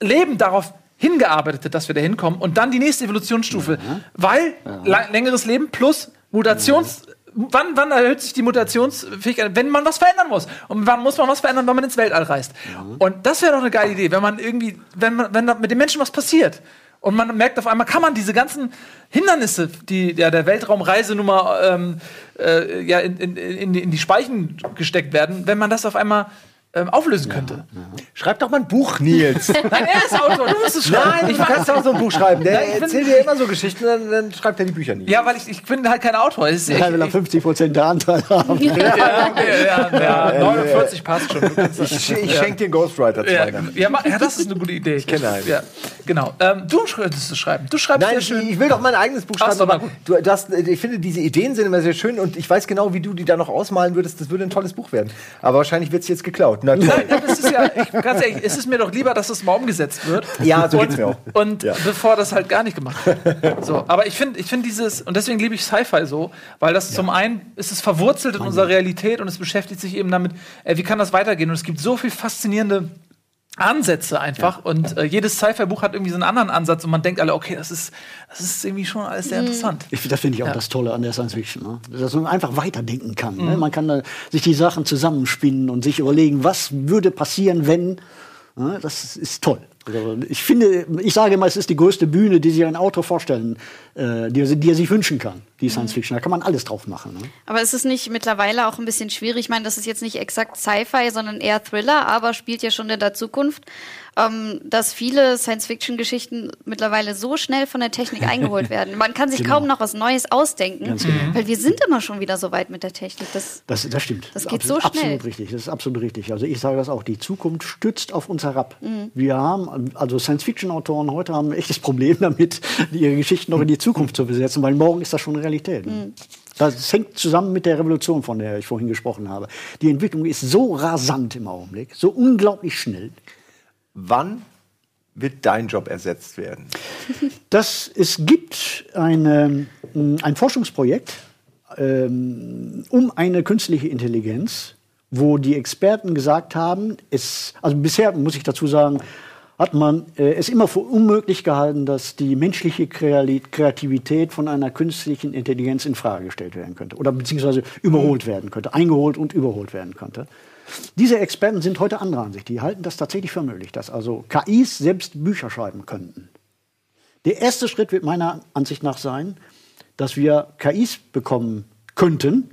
Speaker 1: Leben darauf hingearbeitet dass wir da hinkommen und dann die nächste Evolutionsstufe? Ja. Weil ja. längeres Leben plus Mutations. Wann, wann, erhöht sich die Mutationsfähigkeit, wenn man was verändern muss? Und wann muss man was verändern, wenn man ins Weltall reist? Und das wäre doch eine geile Idee, wenn man irgendwie, wenn, man, wenn mit den Menschen was passiert. Und man merkt auf einmal, kann man diese ganzen Hindernisse, die ja, der Weltraumreisenummer ähm, äh, ja, in, in, in, in, die Speichen gesteckt werden, wenn man das auf einmal ähm, auflösen könnte. Ja,
Speaker 3: ja. Schreib doch mal ein Buch, Nils.
Speaker 1: Nein, er ist Autor, du musst es schreiben.
Speaker 3: Nein, du kannst auch so ein Buch schreiben. Der Nein, erzählt dir immer so Geschichten, dann, dann schreibt er die Bücher nie.
Speaker 1: Ja, weil ich, ich bin halt kein Autor.
Speaker 2: Ist, ja, will er 50 Prozent der Anteil haben. ja,
Speaker 1: ja, ja, 49 passt schon.
Speaker 3: Ich, ich schenke dir Ghostwriter
Speaker 1: ja, ja, ja, das ist eine gute Idee.
Speaker 3: Ich kenne einen.
Speaker 1: Ja, genau. Ähm, du könntest es schreiben. Du schreibst
Speaker 3: Nein, schön. ich will doch mein eigenes Buch schreiben. Aber du, du hast, ich finde, diese Ideen sind immer sehr schön und ich weiß genau, wie du die da noch ausmalen würdest. Das würde ein tolles Buch werden. Aber wahrscheinlich wird es jetzt geklaut.
Speaker 1: Na, Nein, das ist ja, ich, ganz ehrlich, es ist mir doch lieber, dass es mal umgesetzt wird.
Speaker 3: Ja, so und, geht's mir auch.
Speaker 1: Und ja. bevor das halt gar nicht gemacht wird. So, aber ich finde ich find dieses, und deswegen liebe ich Sci-Fi so, weil das ja. zum einen ist es verwurzelt in unserer Realität und es beschäftigt sich eben damit, äh, wie kann das weitergehen? Und es gibt so viel faszinierende Ansätze einfach. Ja. Und äh, jedes Sci-Fi-Buch hat irgendwie so einen anderen Ansatz und man denkt alle, okay, das ist, das ist irgendwie schon alles sehr mhm. interessant.
Speaker 2: Ich, das finde ich auch ja. das Tolle an der Science Fiction, ne? dass man einfach weiterdenken kann. Ne? Mhm. Ne? Man kann da sich die Sachen zusammenspinnen und sich überlegen, was würde passieren, wenn. Ne? Das ist toll. Also ich finde, ich sage immer, es ist die größte Bühne, die sich ein Autor vorstellen, äh, die, er, die, er, sich wünschen kann, die Science mhm. Fiction. Da kann man alles drauf machen. Ne?
Speaker 4: Aber ist es nicht mittlerweile auch ein bisschen schwierig? Ich meine, das ist jetzt nicht exakt Sci-Fi, sondern eher Thriller, aber spielt ja schon in der Zukunft ähm, dass viele Science-Fiction-Geschichten mittlerweile so schnell von der Technik eingeholt werden. Man kann sich genau. kaum noch was Neues ausdenken, genau. weil wir sind immer schon wieder so weit mit der Technik. Das,
Speaker 2: das, das stimmt.
Speaker 4: Das, das geht absolut, so schnell.
Speaker 2: Absolut richtig. Das ist absolut richtig. Also ich sage das auch. Die Zukunft stützt auf uns herab. Mhm. Wir haben, also Science-Fiction-Autoren heute haben ein echtes Problem damit, ihre Geschichten noch in die Zukunft zu besetzen, weil morgen ist das schon Realität. Mhm. Das hängt zusammen mit der Revolution, von der ich vorhin gesprochen habe. Die Entwicklung ist so rasant im Augenblick, so unglaublich schnell.
Speaker 3: Wann wird dein Job ersetzt werden?
Speaker 2: Das, es gibt eine, ein Forschungsprojekt ähm, um eine künstliche Intelligenz, wo die Experten gesagt haben, es, also bisher muss ich dazu sagen, hat man äh, es immer für unmöglich gehalten, dass die menschliche Kreativität von einer künstlichen Intelligenz in Frage gestellt werden könnte oder beziehungsweise überholt werden könnte, eingeholt und überholt werden könnte. Diese Experten sind heute anderer Ansicht. Die halten das tatsächlich für möglich, dass also KIs selbst Bücher schreiben könnten. Der erste Schritt wird meiner Ansicht nach sein, dass wir KIs bekommen könnten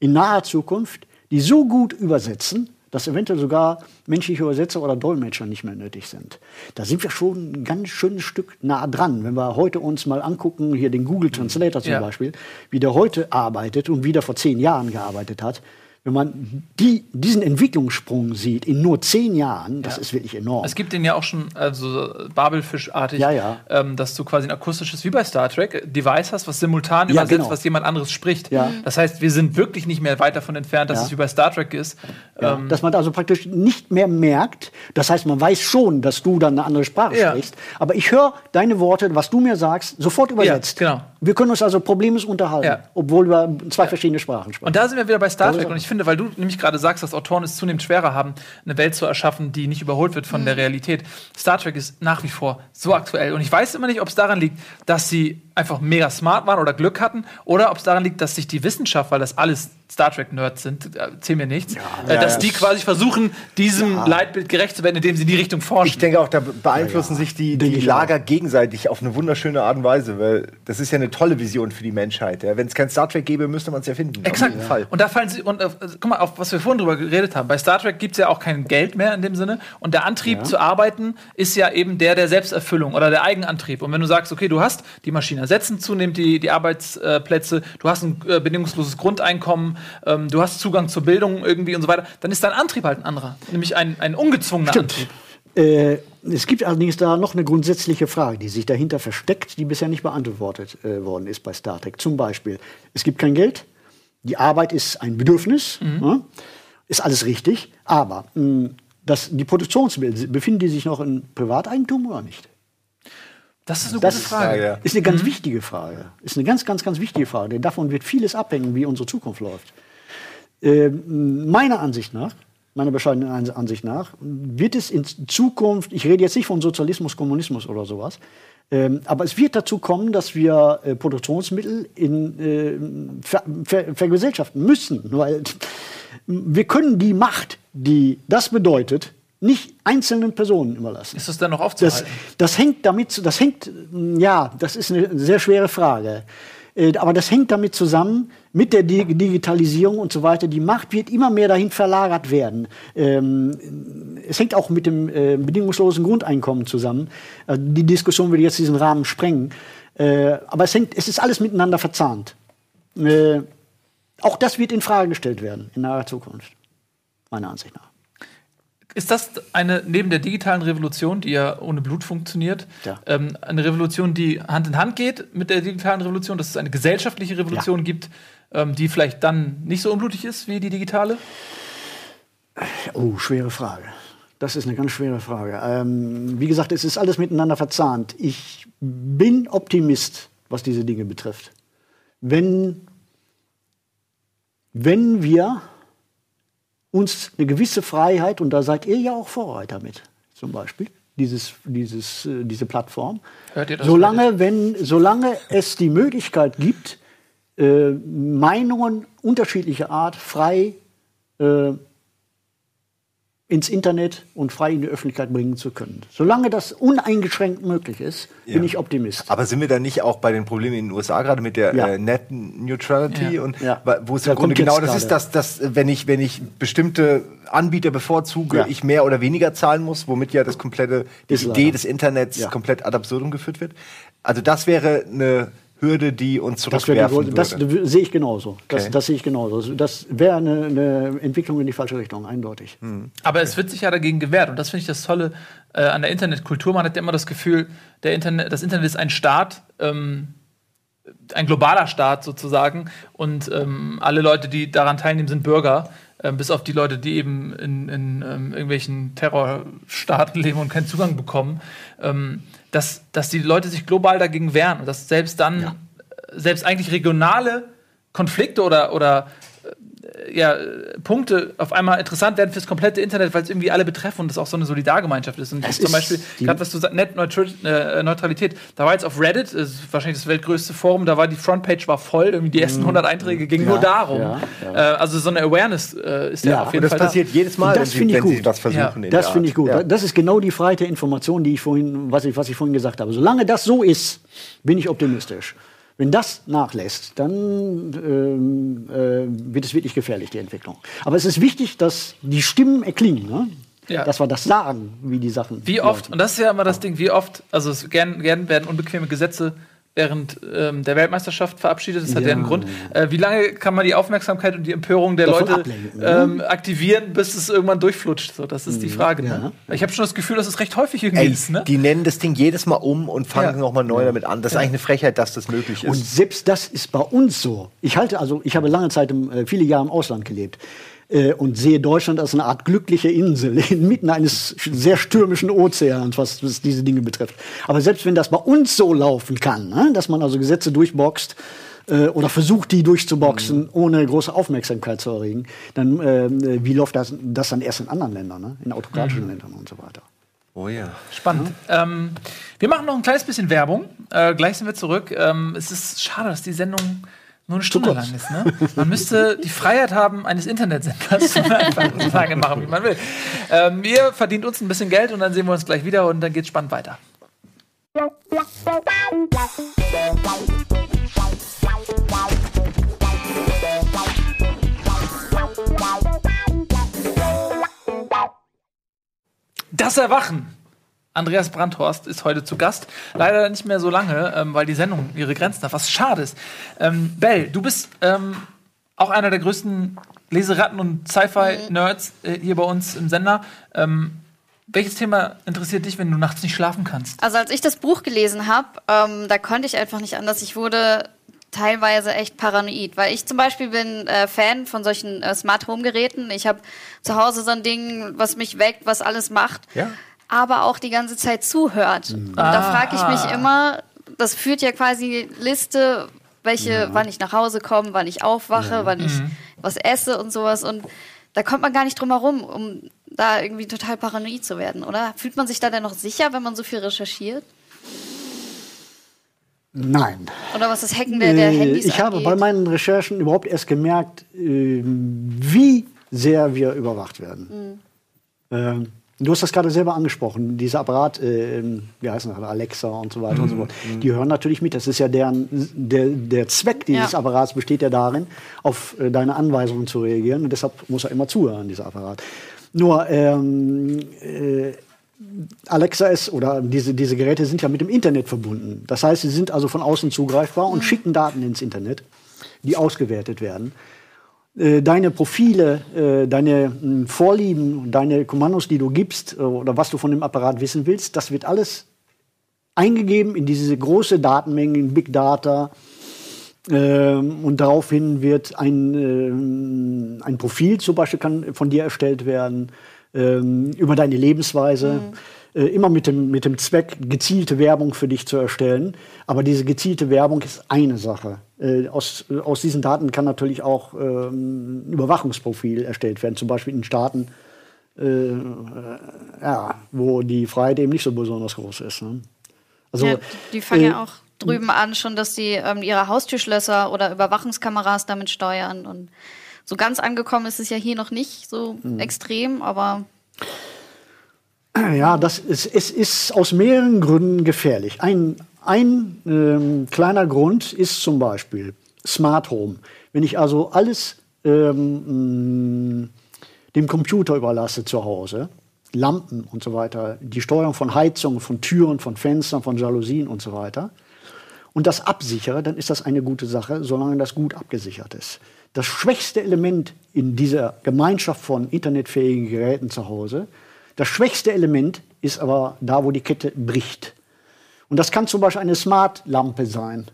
Speaker 2: in naher Zukunft, die so gut übersetzen, dass eventuell sogar menschliche Übersetzer oder Dolmetscher nicht mehr nötig sind. Da sind wir schon ein ganz schönes Stück nah dran. Wenn wir heute uns mal angucken, hier den Google Translator zum ja. Beispiel, wie der heute arbeitet und wie der vor zehn Jahren gearbeitet hat, wenn man die, diesen Entwicklungssprung sieht in nur zehn Jahren, das ja. ist wirklich enorm.
Speaker 1: Es gibt den ja auch schon also Babelfischartig,
Speaker 2: ja, ja.
Speaker 1: Ähm, dass du quasi ein akustisches, wie bei Star Trek, Device hast, was simultan übersetzt, genau. was jemand anderes spricht. Das heißt, wir sind wirklich nicht mehr weit davon entfernt, dass es wie bei Star Trek ist.
Speaker 2: Ähm, dass man also praktisch nicht mehr merkt, das heißt, man weiß schon, dass du dann eine andere Sprache sprichst, aber ich höre deine Worte, was du mir sagst, sofort übersetzt.
Speaker 1: genau.
Speaker 2: Wir können uns also problemlos unterhalten, obwohl wir zwei verschiedene Sprachen sprechen.
Speaker 1: Und da sind wir wieder bei Star Trek und ich finde, finde, weil du nämlich gerade sagst, dass Autoren es zunehmend schwerer haben, eine Welt zu erschaffen, die nicht überholt wird von mhm. der Realität. Star Trek ist nach wie vor so aktuell. Und ich weiß immer nicht, ob es daran liegt, dass sie einfach mega smart waren oder Glück hatten, oder ob es daran liegt, dass sich die Wissenschaft, weil das alles Star Trek-Nerds sind, erzähl mir nichts, ja, äh, dass ja, die quasi versuchen, diesem ja. Leitbild gerecht zu werden, indem sie in die Richtung forschen.
Speaker 3: Ich denke auch, da beeinflussen sich die, die Lager gegenseitig auf eine wunderschöne Art und Weise, weil das ist ja eine tolle Vision für die Menschheit. Wenn es kein Star Trek gäbe, müsste man es ja finden.
Speaker 1: Exakt. Fall. Und da fallen sie, und äh, guck mal, auf was wir vorhin drüber geredet haben. Bei Star Trek gibt es ja auch kein Geld mehr in dem Sinne. Und der Antrieb zu arbeiten ist ja eben der der Selbsterfüllung oder der Eigenantrieb. Und wenn du sagst, okay, du hast die Maschinen ersetzen zunehmend die, die Arbeitsplätze, du hast ein äh, bedingungsloses Grundeinkommen, ähm, du hast Zugang zur Bildung irgendwie und so weiter, dann ist dein Antrieb halt ein anderer, nämlich ein, ein ungezwungener Stimmt. Antrieb.
Speaker 2: Äh, es gibt allerdings da noch eine grundsätzliche Frage, die sich dahinter versteckt, die bisher nicht beantwortet äh, worden ist bei Star Trek. Zum Beispiel, es gibt kein Geld, die Arbeit ist ein Bedürfnis, mhm. ja, ist alles richtig, aber mh, das, die Produktionsmittel, befinden die sich noch in Privateigentum oder nicht?
Speaker 1: Das ist eine das gute Frage.
Speaker 2: Ja, Ist eine ganz mhm. wichtige Frage. Ist eine ganz, ganz, ganz wichtige Frage. Denn davon wird vieles abhängen, wie unsere Zukunft läuft. Äh, meiner Ansicht nach, meiner bescheidenen Ansicht nach, wird es in Zukunft, ich rede jetzt nicht von Sozialismus, Kommunismus oder sowas, ähm, aber es wird dazu kommen, dass wir äh, Produktionsmittel in, äh, ver, ver, vergesellschaften müssen, weil wir können die Macht, die das bedeutet, nicht einzelnen Personen überlassen.
Speaker 1: Ist das dann noch aufzuhalten?
Speaker 2: Das, das hängt damit, das hängt, ja, das ist eine sehr schwere Frage. Äh, aber das hängt damit zusammen mit der Digitalisierung und so weiter, die Macht wird immer mehr dahin verlagert werden. Ähm, es hängt auch mit dem äh, bedingungslosen Grundeinkommen zusammen. Also die Diskussion würde jetzt diesen Rahmen sprengen. Äh, aber es, hängt, es ist alles miteinander verzahnt. Äh, auch das wird in Frage gestellt werden in naher Zukunft, meiner Ansicht nach.
Speaker 1: Ist das eine, neben der digitalen Revolution, die ja ohne Blut funktioniert, ja. ähm, eine Revolution, die Hand in Hand geht mit der digitalen Revolution, dass es eine gesellschaftliche Revolution ja. gibt, ähm, die vielleicht dann nicht so unblutig ist wie die digitale?
Speaker 2: Oh, schwere Frage. Das ist eine ganz schwere Frage. Ähm, wie gesagt, es ist alles miteinander verzahnt. Ich bin Optimist, was diese Dinge betrifft. Wenn, wenn wir uns eine gewisse Freiheit, und da seid ihr ja auch Vorreiter mit, zum Beispiel, dieses, dieses, äh, diese Plattform. Hört ihr das solange, wenn, solange es die Möglichkeit gibt, äh, Meinungen unterschiedlicher Art frei äh, ins Internet und frei in die Öffentlichkeit bringen zu können. Solange das uneingeschränkt möglich ist, ja. bin ich Optimist.
Speaker 3: Aber sind wir da nicht auch bei den Problemen in den USA gerade mit der ja. äh, Net Neutrality ja. und wo es im Grunde genau das ist, dass, dass wenn ich wenn ich bestimmte Anbieter bevorzuge, ich mehr oder weniger zahlen muss, womit ja das komplette die ist Idee leider. des Internets komplett ad absurdum geführt wird. Also das wäre eine Hürde, die uns zurückwerfen
Speaker 2: das, würde. das sehe ich genauso. Das, okay. das sehe ich genauso. Also das wäre eine, eine, Entwicklung in die falsche Richtung, eindeutig.
Speaker 1: Mhm. Aber es wird sich ja dagegen gewehrt. Und das finde ich das Tolle äh, an der Internetkultur. Man hat ja immer das Gefühl, der Internet, das Internet ist ein Staat, ähm, ein globaler Staat sozusagen. Und ähm, alle Leute, die daran teilnehmen, sind Bürger. Äh, bis auf die Leute, die eben in, in ähm, irgendwelchen Terrorstaaten leben und keinen Zugang bekommen. Ähm, dass, dass die Leute sich global dagegen wehren und dass selbst dann, ja. selbst eigentlich regionale Konflikte oder, oder ja, Punkte auf einmal interessant werden fürs komplette Internet, weil es irgendwie alle betreffen und das auch so eine Solidargemeinschaft ist. Und es zum Beispiel, gerade was du sagst, Net äh, Neutralität, da war jetzt auf Reddit, ist wahrscheinlich das weltgrößte Forum, da war die Frontpage war voll, irgendwie die ersten 100 mhm. Einträge gingen ja, nur darum. Ja, ja. Äh, also so eine Awareness äh, ist ja, auf jeden
Speaker 3: und das
Speaker 1: Fall.
Speaker 3: Das passiert jedes Mal,
Speaker 2: das wenn, sie, wenn sie das versuchen. das finde ich gut. Das ist genau die Freiheit der Information, die ich vorhin, was ich, was ich vorhin gesagt habe. Solange das so ist, bin ich optimistisch. Wenn das nachlässt, dann ähm, äh, wird es wirklich gefährlich, die Entwicklung. Aber es ist wichtig, dass die Stimmen erklingen. Ne? Ja. Dass wir das sagen, wie die Sachen.
Speaker 1: Wie oft, laufen. und das ist ja immer das Ding, wie oft, also es gern, gern werden unbequeme Gesetze während ähm, der Weltmeisterschaft verabschiedet. Das hat ja einen Grund. Äh, wie lange kann man die Aufmerksamkeit und die Empörung der Davon Leute ähm, aktivieren, bis es irgendwann durchflutscht? So, das ist die mhm. Frage. Ne? Ja. Ne? Ich habe schon das Gefühl, dass es recht häufig irgendwie Ey, ist. Ne?
Speaker 3: Die nennen das Ding jedes Mal um und fangen ja. nochmal neu damit an. Das ist eigentlich eine Frechheit, dass das möglich ist.
Speaker 2: Und selbst das ist bei uns so. Ich halte also, ich habe lange Zeit, im, äh, viele Jahre im Ausland gelebt äh, und sehe Deutschland als eine Art glückliche Insel inmitten eines sehr stürmischen Ozeans, was, was, diese Dinge betrifft. Aber selbst wenn das bei uns so laufen kann, ne, dass man also Gesetze durchboxt, äh, oder versucht, die durchzuboxen, mhm. ohne große Aufmerksamkeit zu erregen, dann äh, wie läuft das, das dann erst in anderen Ländern, ne? in autokratischen mhm. Ländern und so weiter.
Speaker 1: Oh ja. Spannend. Ja. Ähm, wir machen noch ein kleines bisschen Werbung. Äh, gleich sind wir zurück. Ähm, es ist schade, dass die Sendung nur eine Stunde lang ist. Ne? Man müsste die Freiheit haben eines Internetsenders so lange machen, wie man will. Ähm, ihr verdient uns ein bisschen Geld und dann sehen wir uns gleich wieder und dann geht's spannend weiter. Das Erwachen Andreas Brandhorst ist heute zu Gast. Leider nicht mehr so lange, ähm, weil die Sendung ihre Grenzen hat, was schade ist. Ähm, Bell, du bist ähm, auch einer der größten Leseratten und Sci-Fi-Nerds äh, hier bei uns im Sender. Ähm, welches Thema interessiert dich, wenn du nachts nicht schlafen kannst?
Speaker 4: Also als ich das Buch gelesen habe, ähm, da konnte ich einfach nicht anders. Ich wurde teilweise echt paranoid, weil ich zum Beispiel bin äh, Fan von solchen äh, Smart Home Geräten. Ich habe zu Hause so ein Ding, was mich weckt, was alles macht. Ja aber auch die ganze Zeit zuhört. Mhm. Und da frage ich mich ah. immer, das führt ja quasi Liste, welche, ja. wann ich nach Hause komme, wann ich aufwache, ja. wann ich mhm. was esse und sowas. Und da kommt man gar nicht drum herum, um da irgendwie total paranoid zu werden, oder? Fühlt man sich da denn noch sicher, wenn man so viel recherchiert?
Speaker 2: Nein.
Speaker 4: Oder was das Hacken der, der äh, Handys
Speaker 2: Ich habe bei meinen Recherchen überhaupt erst gemerkt, äh, wie sehr wir überwacht werden. Mhm. Ähm, Du hast das gerade selber angesprochen, dieser Apparat, äh, wie heißt das, Alexa und so weiter mhm. und so fort. Mhm. Die hören natürlich mit. Das ist ja deren, der, der Zweck dieses ja. Apparats besteht ja darin, auf äh, deine Anweisungen zu reagieren. Und deshalb muss er immer zuhören, dieser Apparat. Nur, ähm, äh, Alexa ist oder diese, diese Geräte sind ja mit dem Internet verbunden. Das heißt, sie sind also von außen zugreifbar und mhm. schicken Daten ins Internet, die ausgewertet werden. Äh, deine Profile, äh, deine hm, Vorlieben, deine Kommandos, die du gibst äh, oder was du von dem Apparat wissen willst, das wird alles eingegeben in diese große Datenmenge, in Big Data. Ähm, und daraufhin wird ein, ein Profil zum Beispiel kann von dir erstellt werden ähm, über deine Lebensweise. Mhm immer mit dem, mit dem Zweck, gezielte Werbung für dich zu erstellen. Aber diese gezielte Werbung ist eine Sache. Äh, aus, aus diesen Daten kann natürlich auch ähm, ein Überwachungsprofil erstellt werden, zum Beispiel in Staaten, äh, ja, wo die Freiheit eben nicht so besonders groß ist. Ne?
Speaker 4: Also, ja, die fangen ja auch drüben an, schon, dass sie ähm, ihre Haustürschlösser oder Überwachungskameras damit steuern. Und so ganz angekommen ist es ja hier noch nicht so mhm. extrem, aber
Speaker 2: ja, das ist, es ist aus mehreren Gründen gefährlich. Ein, ein ähm, kleiner Grund ist zum Beispiel Smart Home. Wenn ich also alles ähm, mm, dem Computer überlasse zu Hause, Lampen und so weiter, die Steuerung von Heizungen, von Türen, von Fenstern, von Jalousien und so weiter, und das absichere, dann ist das eine gute Sache, solange das gut abgesichert ist. Das schwächste Element in dieser Gemeinschaft von internetfähigen Geräten zu Hause das schwächste Element ist aber da, wo die Kette bricht. Und das kann zum Beispiel eine Smart-Lampe sein.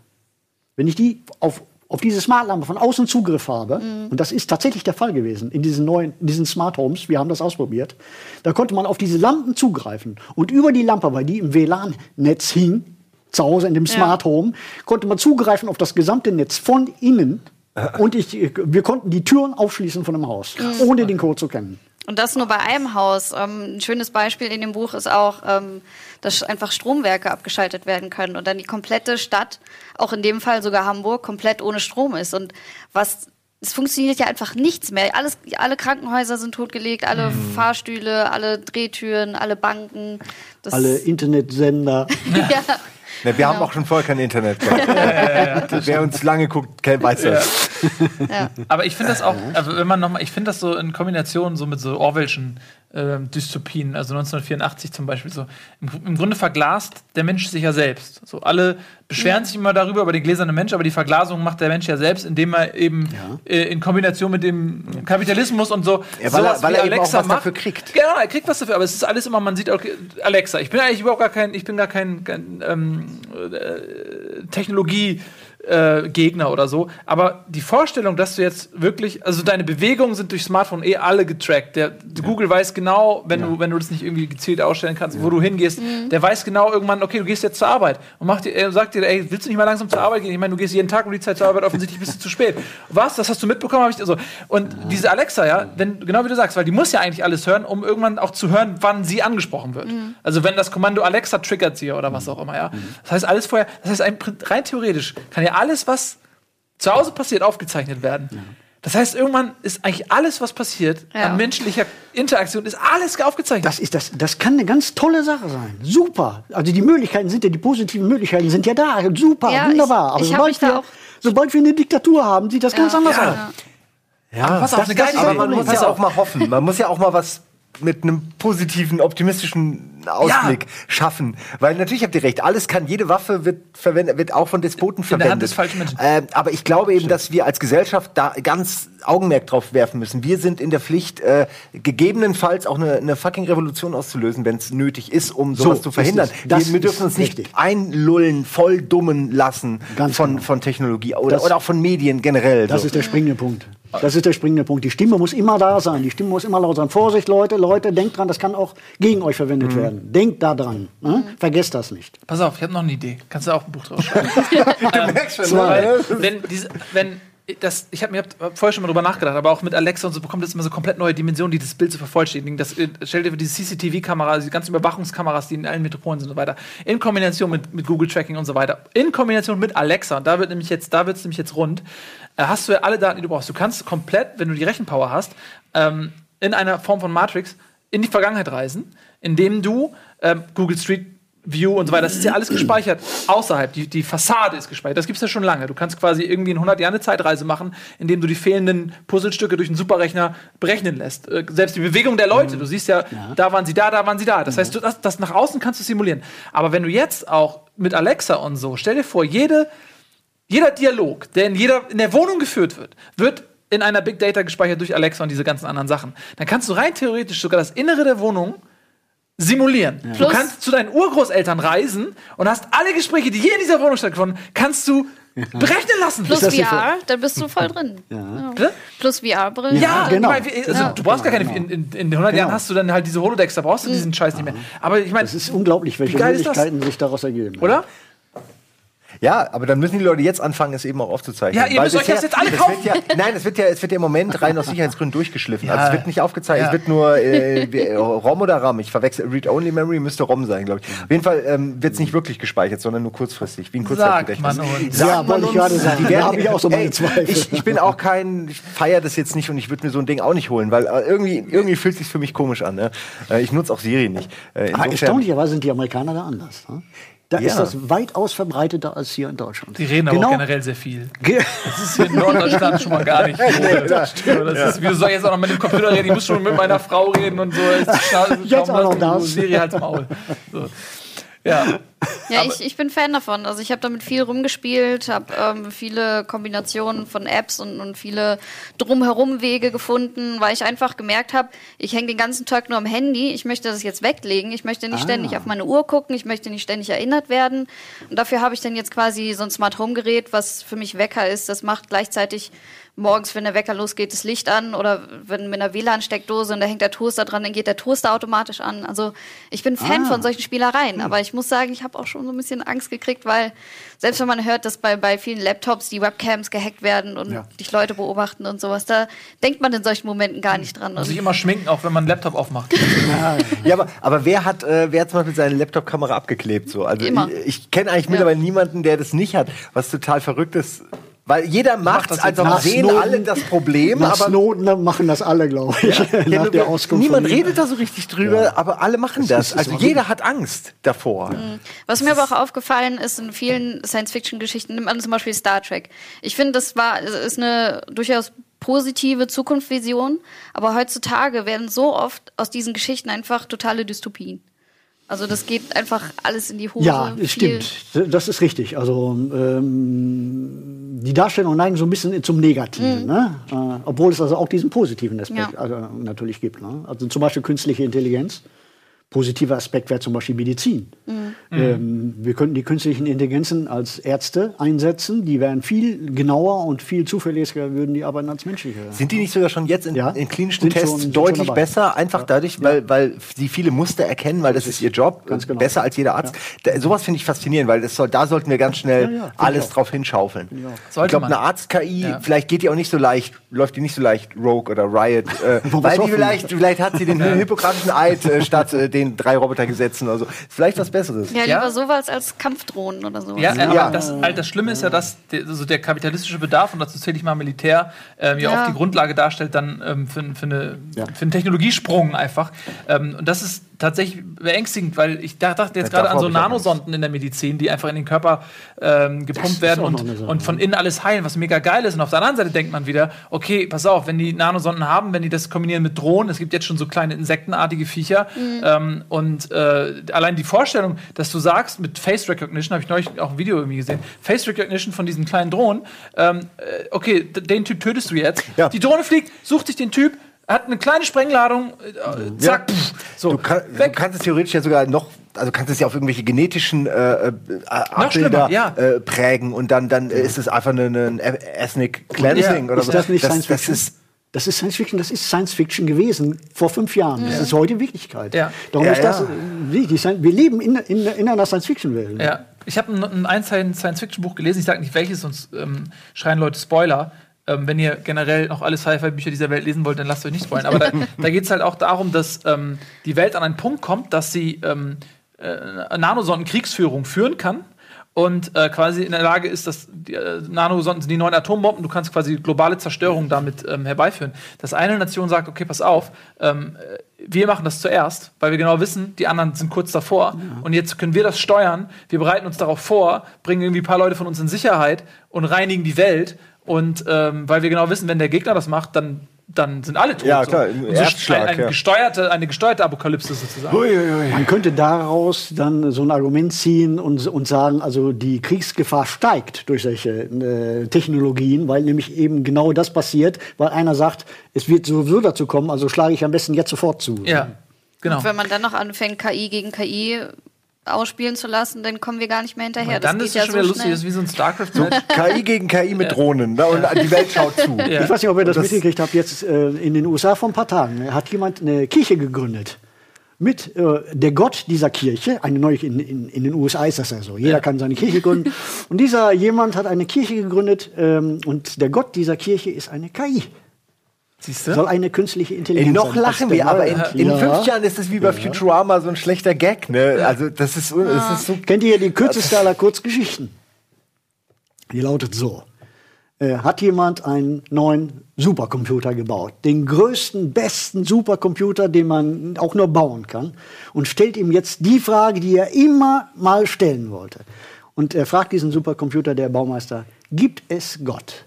Speaker 2: Wenn ich die auf, auf diese Smart-Lampe von außen Zugriff habe, mhm. und das ist tatsächlich der Fall gewesen in diesen neuen, in diesen Smart Homes, wir haben das ausprobiert, da konnte man auf diese Lampen zugreifen. Und über die Lampe, weil die im WLAN-Netz hing, zu Hause in dem Smart Home, konnte man zugreifen auf das gesamte Netz von innen. und ich, wir konnten die Türen aufschließen von dem Haus, mhm. ohne den Code zu kennen.
Speaker 4: Und das nur bei einem Haus. Ähm, ein schönes Beispiel in dem Buch ist auch, ähm, dass einfach Stromwerke abgeschaltet werden können und dann die komplette Stadt, auch in dem Fall sogar Hamburg, komplett ohne Strom ist. Und was es funktioniert ja einfach nichts mehr. Alles, alle Krankenhäuser sind totgelegt, alle mhm. Fahrstühle, alle Drehtüren, alle Banken.
Speaker 2: alle Internetsender.
Speaker 3: ja. Ne, wir genau. haben auch schon vorher kein Internet gehabt. Wer uns lange guckt, weiß das.
Speaker 1: Ja. Aber ich finde das auch, also wenn man noch mal, ich finde das so in Kombination so mit so Orwellschen äh, Dystopien, also 1984 zum Beispiel so. Im, Im, Grunde verglast der Mensch sich ja selbst. So alle beschweren ja. sich immer darüber über den gläsernen Mensch, aber die Verglasung macht der Mensch ja selbst, indem er eben ja. äh, in Kombination mit dem Kapitalismus und so
Speaker 3: ja, weil, er, weil er Alexa was macht. dafür kriegt.
Speaker 1: Genau, er kriegt was dafür, aber es ist alles immer, man sieht okay, Alexa. Ich bin eigentlich überhaupt gar kein, ich bin gar kein, kein ähm, äh, Technologie äh, Gegner oder so. Aber die Vorstellung, dass du jetzt wirklich, also deine Bewegungen sind durch Smartphone eh alle getrackt. Der, ja. Google weiß genau, wenn ja. du, wenn du das nicht irgendwie gezielt ausstellen kannst, ja. wo du hingehst, mhm. der weiß genau irgendwann, okay, du gehst jetzt zur Arbeit und macht dir, sagt dir, ey, willst du nicht mal langsam zur Arbeit gehen? Ich meine, du gehst jeden Tag um die Zeit zur Arbeit, offensichtlich bist du zu spät. Was? Das hast du mitbekommen? Hab ich, also, und diese Alexa, ja, wenn, genau wie du sagst, weil die muss ja eigentlich alles hören, um irgendwann auch zu hören, wann sie angesprochen wird. Mhm. Also wenn das Kommando Alexa triggert sie oder was auch immer, ja. Mhm. Das heißt, alles vorher, das heißt, rein theoretisch kann ja alles, was zu Hause passiert, aufgezeichnet werden. Ja. Das heißt, irgendwann ist eigentlich alles, was passiert ja. an menschlicher Interaktion, ist alles aufgezeichnet.
Speaker 2: Das, ist das, das kann eine ganz tolle Sache sein. Super. Also die Möglichkeiten sind ja, die positiven Möglichkeiten sind ja da. Super, ja, wunderbar.
Speaker 4: Ich, aber ich sobald, wir,
Speaker 2: sobald wir eine Diktatur haben, sieht das ganz anders aus.
Speaker 3: Ja, aber, pass auf, das, das aber man muss ja auch mal hoffen. Man muss ja auch mal was mit einem positiven, optimistischen Ausblick ja. schaffen. Weil natürlich habt ihr recht, alles kann, jede Waffe wird verwendet, wird auch von Despoten verwendet. Der Hand. Äh, aber ich glaube eben, dass wir als Gesellschaft da ganz Augenmerk drauf werfen müssen. Wir sind in der Pflicht, äh, gegebenenfalls auch eine, eine fucking Revolution auszulösen, wenn es nötig ist, um sowas so, zu verhindern. Wir, wir, dürfen uns nicht richtig. einlullen, voll dummen lassen von, genau. von Technologie oder, das, oder auch von Medien generell.
Speaker 2: Das so. ist der springende Punkt. Das ist der springende Punkt. Die Stimme muss immer da sein. Die Stimme muss immer laut sein. Vorsicht, Leute, Leute, denkt dran, das kann auch gegen euch verwendet mhm. werden. Denkt da dran. Ne? Mhm. Vergesst das nicht.
Speaker 1: Pass auf, ich habe noch eine Idee. Kannst du auch ein Buch draus schreiben? du merkst schon, ne? wenn, diese, wenn das, ich habe mir hab vorher schon mal drüber nachgedacht, aber auch mit Alexa und so bekommt das immer so komplett neue Dimensionen, die das Bild zu vervollständigen. Das äh, stellt dir diese CCTV-Kameras, die ganzen Überwachungskameras, die in allen Metropolen sind und so weiter, in Kombination mit, mit Google Tracking und so weiter, in Kombination mit Alexa, und da wird nämlich jetzt, da wird es nämlich jetzt rund, äh, hast du ja alle Daten, die du brauchst. Du kannst komplett, wenn du die Rechenpower hast, ähm, in einer Form von Matrix in die Vergangenheit reisen, indem du ähm, Google Street View und so weiter, das ist ja alles gespeichert außerhalb. Die, die Fassade ist gespeichert. Das gibt es ja schon lange. Du kannst quasi irgendwie in 100 Jahren eine Zeitreise machen, indem du die fehlenden Puzzlestücke durch einen Superrechner berechnen lässt. Äh, selbst die Bewegung der Leute. Du siehst ja, ja, da waren sie da, da waren sie da. Das heißt, du, das, das nach außen kannst du simulieren. Aber wenn du jetzt auch mit Alexa und so, stell dir vor, jede, jeder Dialog, der in, jeder, in der Wohnung geführt wird, wird in einer Big Data gespeichert durch Alexa und diese ganzen anderen Sachen. Dann kannst du rein theoretisch sogar das Innere der Wohnung simulieren. Ja. Du kannst zu deinen Urgroßeltern reisen und hast alle Gespräche, die hier in dieser Wohnung stattgefunden, kannst du berechnen lassen.
Speaker 4: Plus VR, dann bist du voll drin. Ja. Ja. Plus VR-Brillen.
Speaker 1: Ja, genau. Also, du brauchst gar keine. In, in, in 100 genau. Jahren hast du dann halt diese Holodecks, da brauchst du mhm. diesen Scheiß nicht mehr. Aber ich meine.
Speaker 2: Es ist unglaublich, welche Möglichkeiten sich daraus ergeben.
Speaker 1: Oder?
Speaker 3: Ja, aber dann müssen die Leute jetzt anfangen, es eben auch aufzuzeichnen.
Speaker 1: Ja, ihr müsst euch das jetzt alle kaufen.
Speaker 3: Ja, nein, es wird ja, es wird ja im Moment rein aus Sicherheitsgründen durchgeschliffen. Ja. Also es wird nicht aufgezeichnet, ja. es wird nur äh, ROM oder RAM. Ich verwechsel Read-Only-Memory müsste ROM sein, glaube ich. Auf jeden Fall ähm, wird es nicht wirklich gespeichert, sondern nur kurzfristig, wie ein Kurzzeitgedächtnis.
Speaker 2: Ja, wollte ich gerade sagen. Da habe ich auch so meine Zweifel.
Speaker 3: Ich, ich, bin auch kein, ich feiere das jetzt nicht und ich würde mir so ein Ding auch nicht holen, weil äh, irgendwie, irgendwie fühlt es sich für mich komisch an. Ne? Äh, ich nutze auch Siri nicht.
Speaker 2: Äh, ah, erstaunlicherweise sind die Amerikaner da anders. Ne? Da ja. ist das weitaus verbreiteter als hier in Deutschland.
Speaker 1: Die reden genau. aber auch generell sehr viel. Das ist hier in Norddeutschland schon mal gar nicht. nee, das das ist, wie soll ich jetzt auch noch mit dem Computer reden? Ich muss schon mit meiner Frau reden und so.
Speaker 2: Jetzt auch noch das.
Speaker 1: Serie halt Maul. So. Ja.
Speaker 4: Ja, ich, ich bin Fan davon. Also ich habe damit viel rumgespielt, habe ähm, viele Kombinationen von Apps und, und viele drumherum Wege gefunden, weil ich einfach gemerkt habe, ich hänge den ganzen Tag nur am Handy. Ich möchte das jetzt weglegen. Ich möchte nicht ah. ständig auf meine Uhr gucken. Ich möchte nicht ständig erinnert werden. Und dafür habe ich dann jetzt quasi so ein Smart Home Gerät, was für mich Wecker ist. Das macht gleichzeitig morgens, wenn der Wecker losgeht, das Licht an oder wenn mit einer WLAN-Steckdose und da hängt der Toaster dran, dann geht der Toaster automatisch an. Also ich bin Fan ah. von solchen Spielereien, aber ich muss sagen, ich habe auch schon so ein bisschen Angst gekriegt, weil selbst wenn man hört, dass bei, bei vielen Laptops die Webcams gehackt werden und ja. dich Leute beobachten und sowas, da denkt man in solchen Momenten gar nicht dran.
Speaker 1: Muss sich immer schminken, auch wenn man einen Laptop aufmacht.
Speaker 3: ja, aber, aber wer hat, äh, wer hat zum Beispiel seine Laptop-Kamera abgeklebt? So? Also immer. ich, ich kenne eigentlich mittlerweile ja. niemanden, der das nicht hat, was total verrückt ist weil jeder macht es, also sehen Snowden, alle das Problem.
Speaker 2: Nach aber Snowden machen das alle, glaube ich.
Speaker 3: Ja, ja, niemand redet da so richtig drüber, ja. aber alle machen das. das. Also jeder hat Angst davor. Mhm.
Speaker 4: Was mir aber auch aufgefallen ist in vielen Science-Fiction-Geschichten, nimmt man zum Beispiel Star Trek. Ich finde, das war ist eine durchaus positive Zukunftsvision, aber heutzutage werden so oft aus diesen Geschichten einfach totale Dystopien. Also das geht einfach alles in die Hose.
Speaker 2: Ja, stimmt. Das ist richtig. Also ähm, die Darstellung neigen so ein bisschen zum Negativen, mhm. ne? äh, obwohl es also auch diesen positiven Aspekt ja. also, natürlich gibt. Ne? Also zum Beispiel künstliche Intelligenz positiver Aspekt wäre zum Beispiel Medizin. Mhm. Ähm, wir könnten die künstlichen Intelligenzen als Ärzte einsetzen. Die wären viel genauer und viel zuverlässiger, würden die arbeiten als menschliche.
Speaker 3: Sind die nicht sogar schon jetzt in, ja? in klinischen sind Tests schon, deutlich besser? Einfach ja. dadurch, weil, ja. weil sie viele Muster erkennen, weil das, ist ihr Job. Ganz genau. Besser als jeder Arzt. Da, sowas finde ich faszinierend, weil soll, da sollten wir ganz schnell alles drauf hinschaufeln. Ich glaube, eine Arzt-KI, vielleicht geht die auch nicht so leicht, läuft die nicht so leicht Rogue oder Riot. Äh, weil die vielleicht, vielleicht hat sie den hippokratischen Eid äh, statt äh, den den drei Robotergesetzen oder so. Vielleicht was Besseres.
Speaker 4: Ja, lieber ja. sowas als Kampfdrohnen oder so.
Speaker 1: Ja, ja. Das, halt das Schlimme ist ja, dass der, also der kapitalistische Bedarf, und dazu zähle ich mal Militär, ähm, ja, ja, auch die Grundlage darstellt dann ähm, für, für, eine, für einen Technologiesprung einfach. Ähm, und das ist tatsächlich beängstigend, weil ich dachte jetzt gerade an so Nanosonden in der Medizin, die einfach in den Körper ähm, gepumpt werden und, und von innen alles heilen, was mega geil ist. Und auf der anderen Seite denkt man wieder, okay, pass auf, wenn die Nanosonden haben, wenn die das kombinieren mit Drohnen, es gibt jetzt schon so kleine insektenartige Viecher mhm. ähm, und äh, allein die Vorstellung, dass du sagst, mit Face Recognition, habe ich neulich auch ein Video irgendwie gesehen, Face Recognition von diesen kleinen Drohnen, ähm, äh, okay, den Typ tötest du jetzt. Ja. Die Drohne fliegt, sucht sich den Typ, hat eine kleine Sprengladung, äh, zack, ja. pff,
Speaker 3: so. Du, kann, du, kannst es theoretisch ja sogar noch, also kannst es ja auf irgendwelche genetischen äh, äh Abbilder ja. äh, prägen und dann, dann ist es einfach ein eine Ethnic Cleansing ja. oder
Speaker 2: ist so. Das, nicht das, Science das ist das ist Science Fiction, das ist Science Fiction gewesen vor fünf Jahren. Ja. Das ist heute Wirklichkeit. Ja. Darum ja, ist das wichtig. Wir leben in, in, in einer Science Fiction Welt.
Speaker 1: Ja. Ich habe ein, ein Science Fiction Buch gelesen, ich sage nicht welches, sonst ähm, schreien Leute Spoiler. Ähm, wenn ihr generell noch alle Sci-Fi-Bücher dieser Welt lesen wollt, dann lasst euch nicht spoilern. Aber da, da geht es halt auch darum, dass ähm, die Welt an einen Punkt kommt, dass sie ähm, äh, Nanosonden Kriegsführung führen kann und äh, quasi in der Lage ist, dass die äh, Nanosonden, die neuen Atombomben, du kannst quasi globale Zerstörung damit ähm, herbeiführen. Dass eine Nation sagt, okay, pass auf, ähm, wir machen das zuerst, weil wir genau wissen, die anderen sind kurz davor. Ja. Und jetzt können wir das steuern. Wir bereiten uns darauf vor, bringen irgendwie ein paar Leute von uns in Sicherheit und reinigen die Welt. Und ähm, weil wir genau wissen, wenn der Gegner das macht, dann dann sind alle tot.
Speaker 3: Ja, klar,
Speaker 1: so. Erstschlag, ein, ein ja. gesteuerte, eine gesteuerte Apokalypse sozusagen. Ui, ui,
Speaker 2: ui. Man könnte daraus dann so ein Argument ziehen und, und sagen, also die Kriegsgefahr steigt durch solche äh, Technologien, weil nämlich eben genau das passiert, weil einer sagt, es wird sowieso dazu kommen, also schlage ich am besten jetzt sofort zu.
Speaker 1: Ja, genau. Und
Speaker 4: wenn man dann noch anfängt, KI gegen KI ausspielen zu lassen, dann kommen wir gar nicht mehr hinterher.
Speaker 1: dann das ist es ja schon wieder so lustig, das ist wie so ein StarCraft-Match.
Speaker 3: KI gegen KI mit Drohnen ne? und die Welt schaut zu.
Speaker 2: Ja. Ich weiß nicht, ob ihr das, das mitgekriegt habt, jetzt äh, in den USA vor ein paar Tagen hat jemand eine Kirche gegründet mit äh, der Gott dieser Kirche, eine neue, in, in, in, den USA ist das ja so, jeder ja. kann seine Kirche gründen. und dieser jemand hat eine Kirche gegründet ähm, und der Gott dieser Kirche ist eine KI. Siehste? Soll eine künstliche Intelligenz
Speaker 3: Ey, Noch lachen wir, aber in, in ja. fünf Jahren ist es wie bei ja. Futurama so ein schlechter Gag. Ne? Also das ist, das ist so.
Speaker 2: Kennt ihr die kürzeste aller Kurzgeschichten? Die lautet so. Äh, hat jemand einen neuen Supercomputer gebaut, den größten, besten Supercomputer, den man auch nur bauen kann, und stellt ihm jetzt die Frage, die er immer mal stellen wollte. Und er fragt diesen Supercomputer, der Baumeister, gibt es Gott?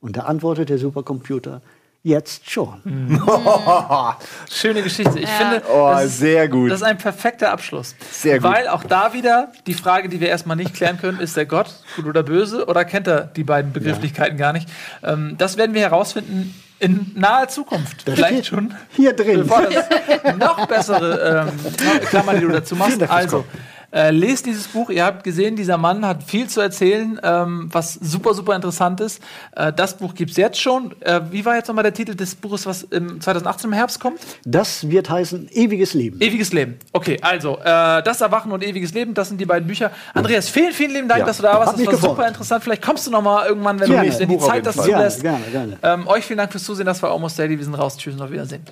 Speaker 2: Und da antwortet der Supercomputer, jetzt schon. Mhm.
Speaker 1: Schöne Geschichte. Ich ja. finde,
Speaker 3: oh, das, sehr gut.
Speaker 1: das ist ein perfekter Abschluss.
Speaker 3: Sehr
Speaker 1: gut. Weil auch da wieder die Frage, die wir erstmal nicht klären können, ist der Gott gut oder böse oder kennt er die beiden Begrifflichkeiten ja. gar nicht? Ähm, das werden wir herausfinden in naher Zukunft.
Speaker 2: Das Vielleicht schon. Hier drin.
Speaker 1: Bevor das noch bessere ähm, Klammer, die du dazu machst. Also, äh, lest dieses Buch. Ihr habt gesehen, dieser Mann hat viel zu erzählen, ähm, was super, super interessant ist. Äh, das Buch gibt es jetzt schon. Äh, wie war jetzt nochmal der Titel des Buches, was im 2018 im Herbst kommt?
Speaker 2: Das wird heißen Ewiges Leben.
Speaker 1: Ewiges Leben. Okay, also äh, Das Erwachen und Ewiges Leben, das sind die beiden Bücher. Andreas, vielen, vielen lieben Dank, ja. dass du da warst. Das war gefallen. super interessant. Vielleicht kommst du nochmal irgendwann, wenn gerne. du wenn die Zeit das zulässt. Gerne, gerne, gerne. Ähm, euch vielen Dank fürs Zusehen. Das war Almost Daily. Wir sind raus. Tschüss und auf Wiedersehen.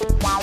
Speaker 1: Wow.